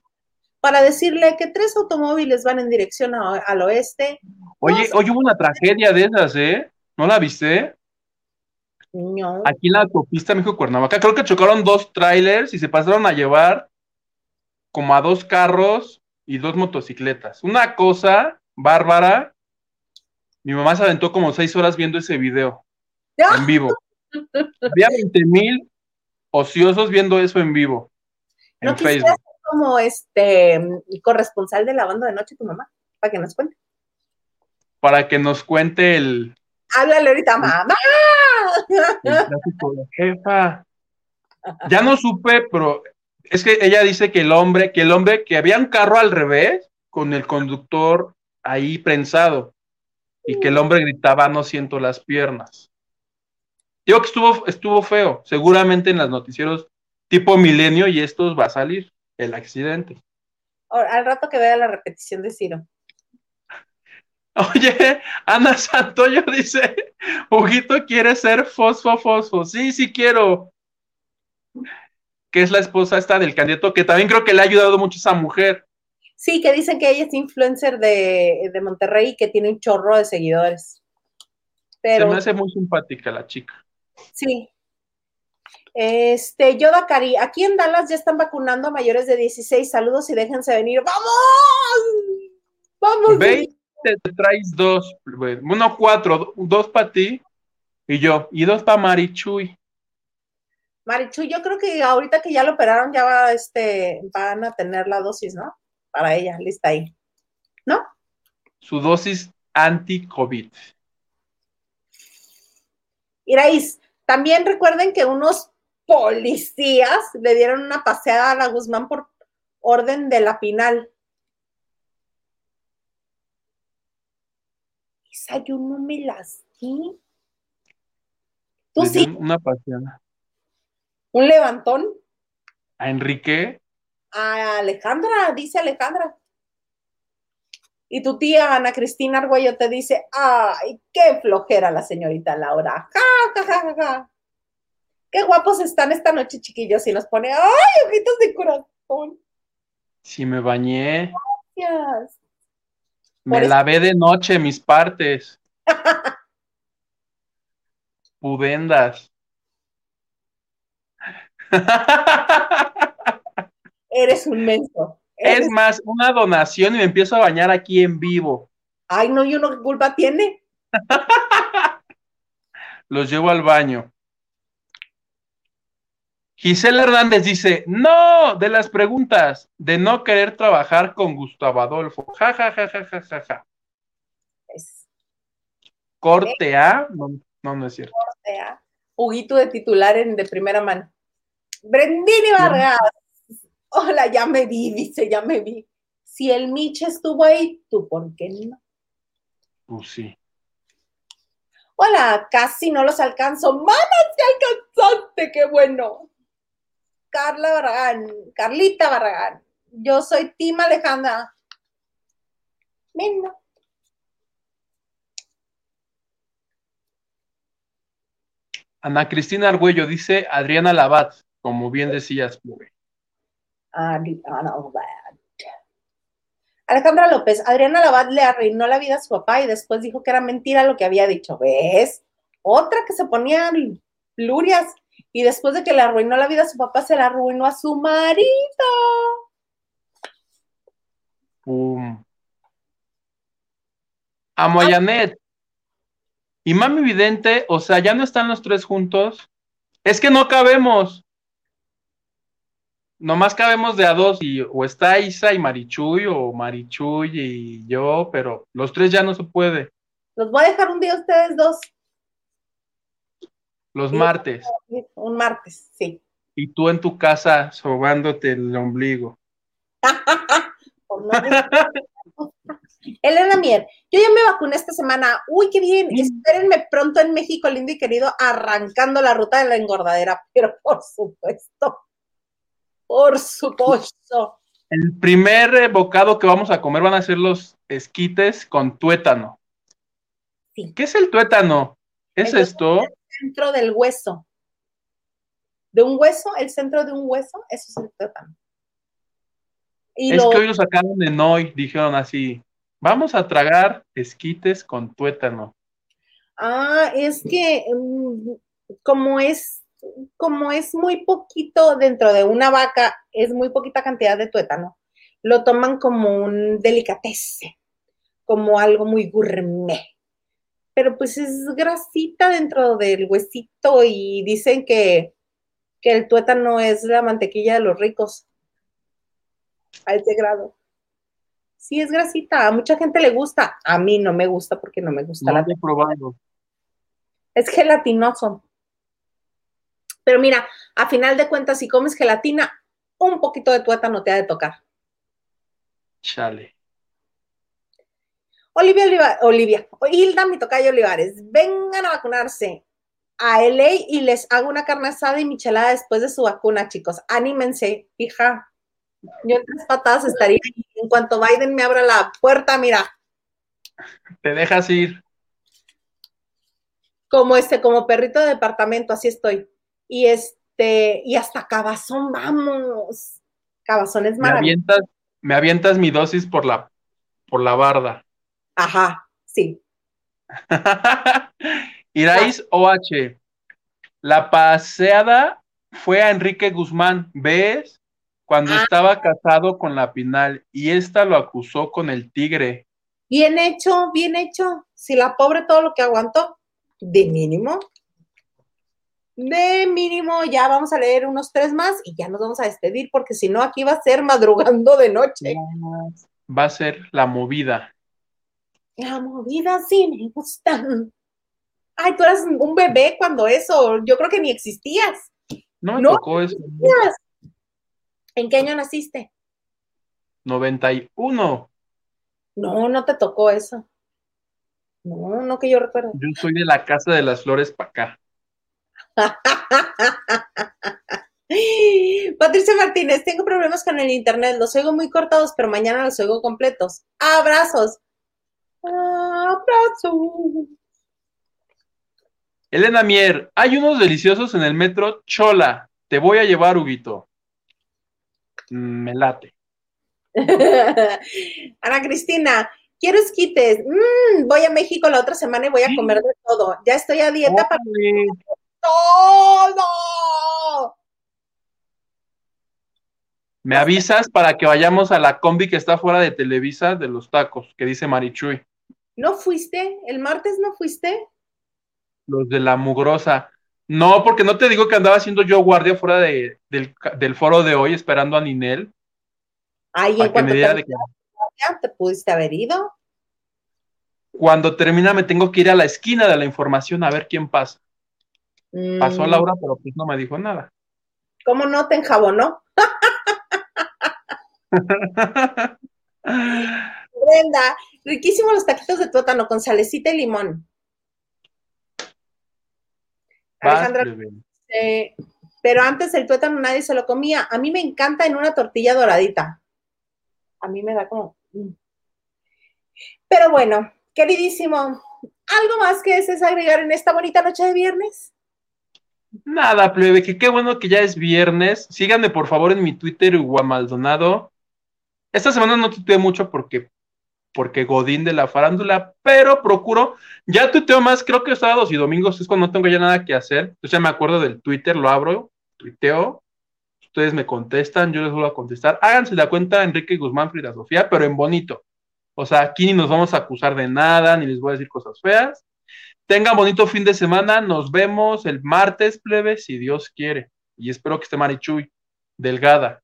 Para decirle que tres automóviles van en dirección a- al oeste. Oye, hoy hubo una tragedia de esas, ¿eh? ¿No la viste? No. Aquí en la autopista México-Cuernavaca. Creo que chocaron dos trailers y se pasaron a llevar como a dos carros y dos motocicletas. Una cosa bárbara. Mi mamá se aventó como seis horas viendo ese video ¡Ah! [laughs] en vivo. Había 20 mil ociosos viendo eso en vivo en ¿No quisieras Facebook. Como este corresponsal de la banda de noche tu mamá? Para que nos cuente. Para que nos cuente el, Háblale ahorita, mamá. el tráfico de jefa. Ya no supe, pero es que ella dice que el hombre, que el hombre, que había un carro al revés con el conductor ahí prensado y que el hombre gritaba no siento las piernas. Digo que estuvo, estuvo feo. Seguramente en los noticieros tipo milenio y estos va a salir el accidente. Al rato que vea la repetición de Ciro. [laughs] Oye, Ana Santoyo dice, Huguito quiere ser fosfo fosfo. Sí, sí quiero. Que es la esposa esta del candidato, que también creo que le ha ayudado mucho esa mujer. Sí, que dicen que ella es influencer de, de Monterrey y que tiene un chorro de seguidores. Se Pero me hace muy simpática la chica. sí. Este, Yoda Cari, aquí en Dallas ya están vacunando a mayores de 16. Saludos y déjense venir. ¡Vamos! ¡Vamos! Ve, te traes dos, uno cuatro, dos para ti y yo, y dos para Marichuy. Marichu, yo creo que ahorita que ya lo operaron, ya va, este, van a tener la dosis, ¿no? Para ella, lista ahí. ¿No? Su dosis anti-COVID. Iraís, también recuerden que unos policías le dieron una paseada a la Guzmán por orden de la final. Esa yo no me las di. Tú Le sí, una paseada. un levantón A Enrique, a Alejandra, dice Alejandra. Y tu tía Ana Cristina Argüello te dice, ay, qué flojera la señorita Laura. Ja, ja, ja, ja, ja. Qué guapos están esta noche, chiquillos. Y nos pone, ay, ojitos de corazón. si me bañé, Gracias. me Por eso- lavé de noche mis partes. [laughs] Pudendas. Eres un menso. Es más, una donación y me empiezo a bañar aquí en vivo. Ay, no, ¿y uno qué culpa tiene? [laughs] Los llevo al baño. Gisela Hernández dice, no, de las preguntas, de no querer trabajar con Gustavo Adolfo. Ja, ja, ja, ja, ja, ja, ja. Es, Corte A. No, no, no es cierto. sea, Huguito de titular en, de primera mano. Brendini Vargas. Hola, ya me vi, dice, ya me vi. Si el Mitch estuvo ahí, ¿tú por qué no? Pues sí. Hola, casi no los alcanzo. ¡Mana, se alcanzaste! ¡Qué bueno! Carla Barragán, Carlita Barragán. Yo soy Tim Alejandra. Venga. Ana Cristina Argüello dice Adriana Labat, como bien decías, Labat. Alejandra López, Adriana Labat le arruinó la vida a su papá y después dijo que era mentira lo que había dicho. ¿Ves? Otra que se ponía lurias y después de que le arruinó la vida a su papá, se la arruinó a su marido. Pum. A Moyanet. Y Mami Vidente, o sea, ya no están los tres juntos. Es que no cabemos. Nomás cabemos de a dos, y o está Isa y Marichuy, o Marichuy y yo, pero los tres ya no se puede. Los voy a dejar un día a ustedes dos. Los martes. Un martes, sí. Y tú en tu casa sobándote el ombligo. [laughs] Elena Mier, yo ya me vacuné esta semana. Uy, qué bien. Espérenme pronto en México, lindo y querido, arrancando la ruta de la engordadera. Pero por supuesto, por supuesto. El primer bocado que vamos a comer van a ser los esquites con tuétano. Sí. ¿Qué es el tuétano? ¿Es El esto? El centro del hueso. De un hueso, el centro de un hueso, eso es el tuétano. Y Es lo- que hoy lo sacaron de Noy, dijeron así, vamos a tragar esquites con tuétano. Ah, es que mm, como es, como es muy poquito dentro de una vaca, es muy poquita cantidad de tuétano, lo toman como un delicatesse, como algo muy gourmet. Pero pues es grasita dentro del huesito y dicen que, que el tuétano es la mantequilla de los ricos. A ese grado. Sí, es grasita. A mucha gente le gusta. A mí no me gusta porque no me gusta No la probado. es gelatinoso. Pero mira, a final de cuentas, si comes gelatina, un poquito de tuétano te ha de tocar. Chale. Olivia, Oliva- Olivia, Hilda, mi tocayo Olivares, vengan a vacunarse a LA y les hago una carne asada y michelada después de su vacuna, chicos. Anímense, hija. Yo en tres patadas estaría ahí. En cuanto Biden me abra la puerta, mira, Te dejas ir. como este, como perrito de departamento, así estoy. Y este, y hasta Cabazón, vamos. Cabazón es Me maravilloso. avientas, me avientas mi dosis por la, por la barda. Ajá, sí. [laughs] Irais OH. La paseada fue a Enrique Guzmán, ¿ves? Cuando Ah. estaba casado con la Pinal y esta lo acusó con el tigre. Bien hecho, bien hecho. Si la pobre todo lo que aguantó, de mínimo. De mínimo, ya vamos a leer unos tres más y ya nos vamos a despedir, porque si no, aquí va a ser madrugando de noche. Va a ser la movida. La movida sí me gusta. Ay, tú eras un bebé cuando eso, yo creo que ni existías. No me No. tocó eso. ¿En qué año naciste? 91. No, no te tocó eso. No, no que yo recuerdo. Yo soy de la Casa de las Flores para acá. [laughs] Patricia Martínez, tengo problemas con el internet, los oigo muy cortados, pero mañana los oigo completos. Abrazos. Abrazos. Elena Mier, hay unos deliciosos en el metro Chola. Te voy a llevar, Huguito. Mm, Me late. [laughs] Ana Cristina, quiero esquites. Mm, voy a México la otra semana y voy a comer de todo. Ya estoy a dieta para. Todo. Me avisas para que vayamos a la combi que está fuera de Televisa de los tacos, que dice Marichuy. ¿No fuiste? ¿El martes no fuiste? Los de la mugrosa. No, porque no te digo que andaba haciendo yo guardia fuera de- del, del foro de hoy esperando a Ninel. Ay, en cuanto te, de te pudiste haber ido. cuando termina me tengo que ir a la esquina de la información a ver quién pasa. Pasó Mm, Laura, pero pues no me dijo nada. ¿Cómo no te enjabonó? Brenda, riquísimos los taquitos de tuétano con salecita y limón. Alejandra, eh, pero antes el tuétano nadie se lo comía. A mí me encanta en una tortilla doradita. A mí me da como... Mm. Pero bueno, queridísimo, ¿algo más que desees agregar en esta bonita noche de viernes? Nada, plebe, que qué bueno que ya es viernes. Síganme por favor en mi Twitter, Guamaldonado. Esta semana no tuiteé mucho porque, porque Godín de la farándula, pero procuro, ya tuiteo más, creo que sábados y domingos es cuando no tengo ya nada que hacer. Entonces ya me acuerdo del Twitter, lo abro, tuiteo, ustedes me contestan, yo les vuelvo a contestar. Háganse la cuenta Enrique Guzmán Frida Sofía, pero en bonito. O sea, aquí ni nos vamos a acusar de nada, ni les voy a decir cosas feas. Tengan bonito fin de semana. Nos vemos el martes, plebe, si Dios quiere. Y espero que esté Marichuy, delgada.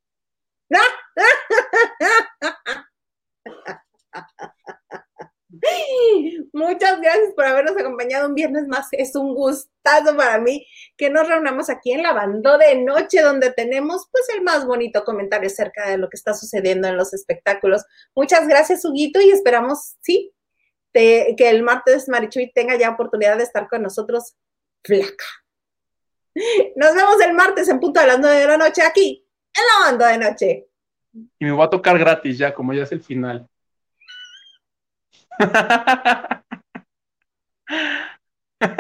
[laughs] Muchas gracias por habernos acompañado un viernes más. Es un gustazo para mí que nos reunamos aquí en la banda de noche, donde tenemos pues el más bonito comentario acerca de lo que está sucediendo en los espectáculos. Muchas gracias, Huguito, y esperamos, sí, que el martes Marichuy tenga ya oportunidad de estar con nosotros flaca. Nos vemos el martes en punto de las nueve de la noche aquí, en la banda de noche. Y me va a tocar gratis ya, como ya es el final. [laughs]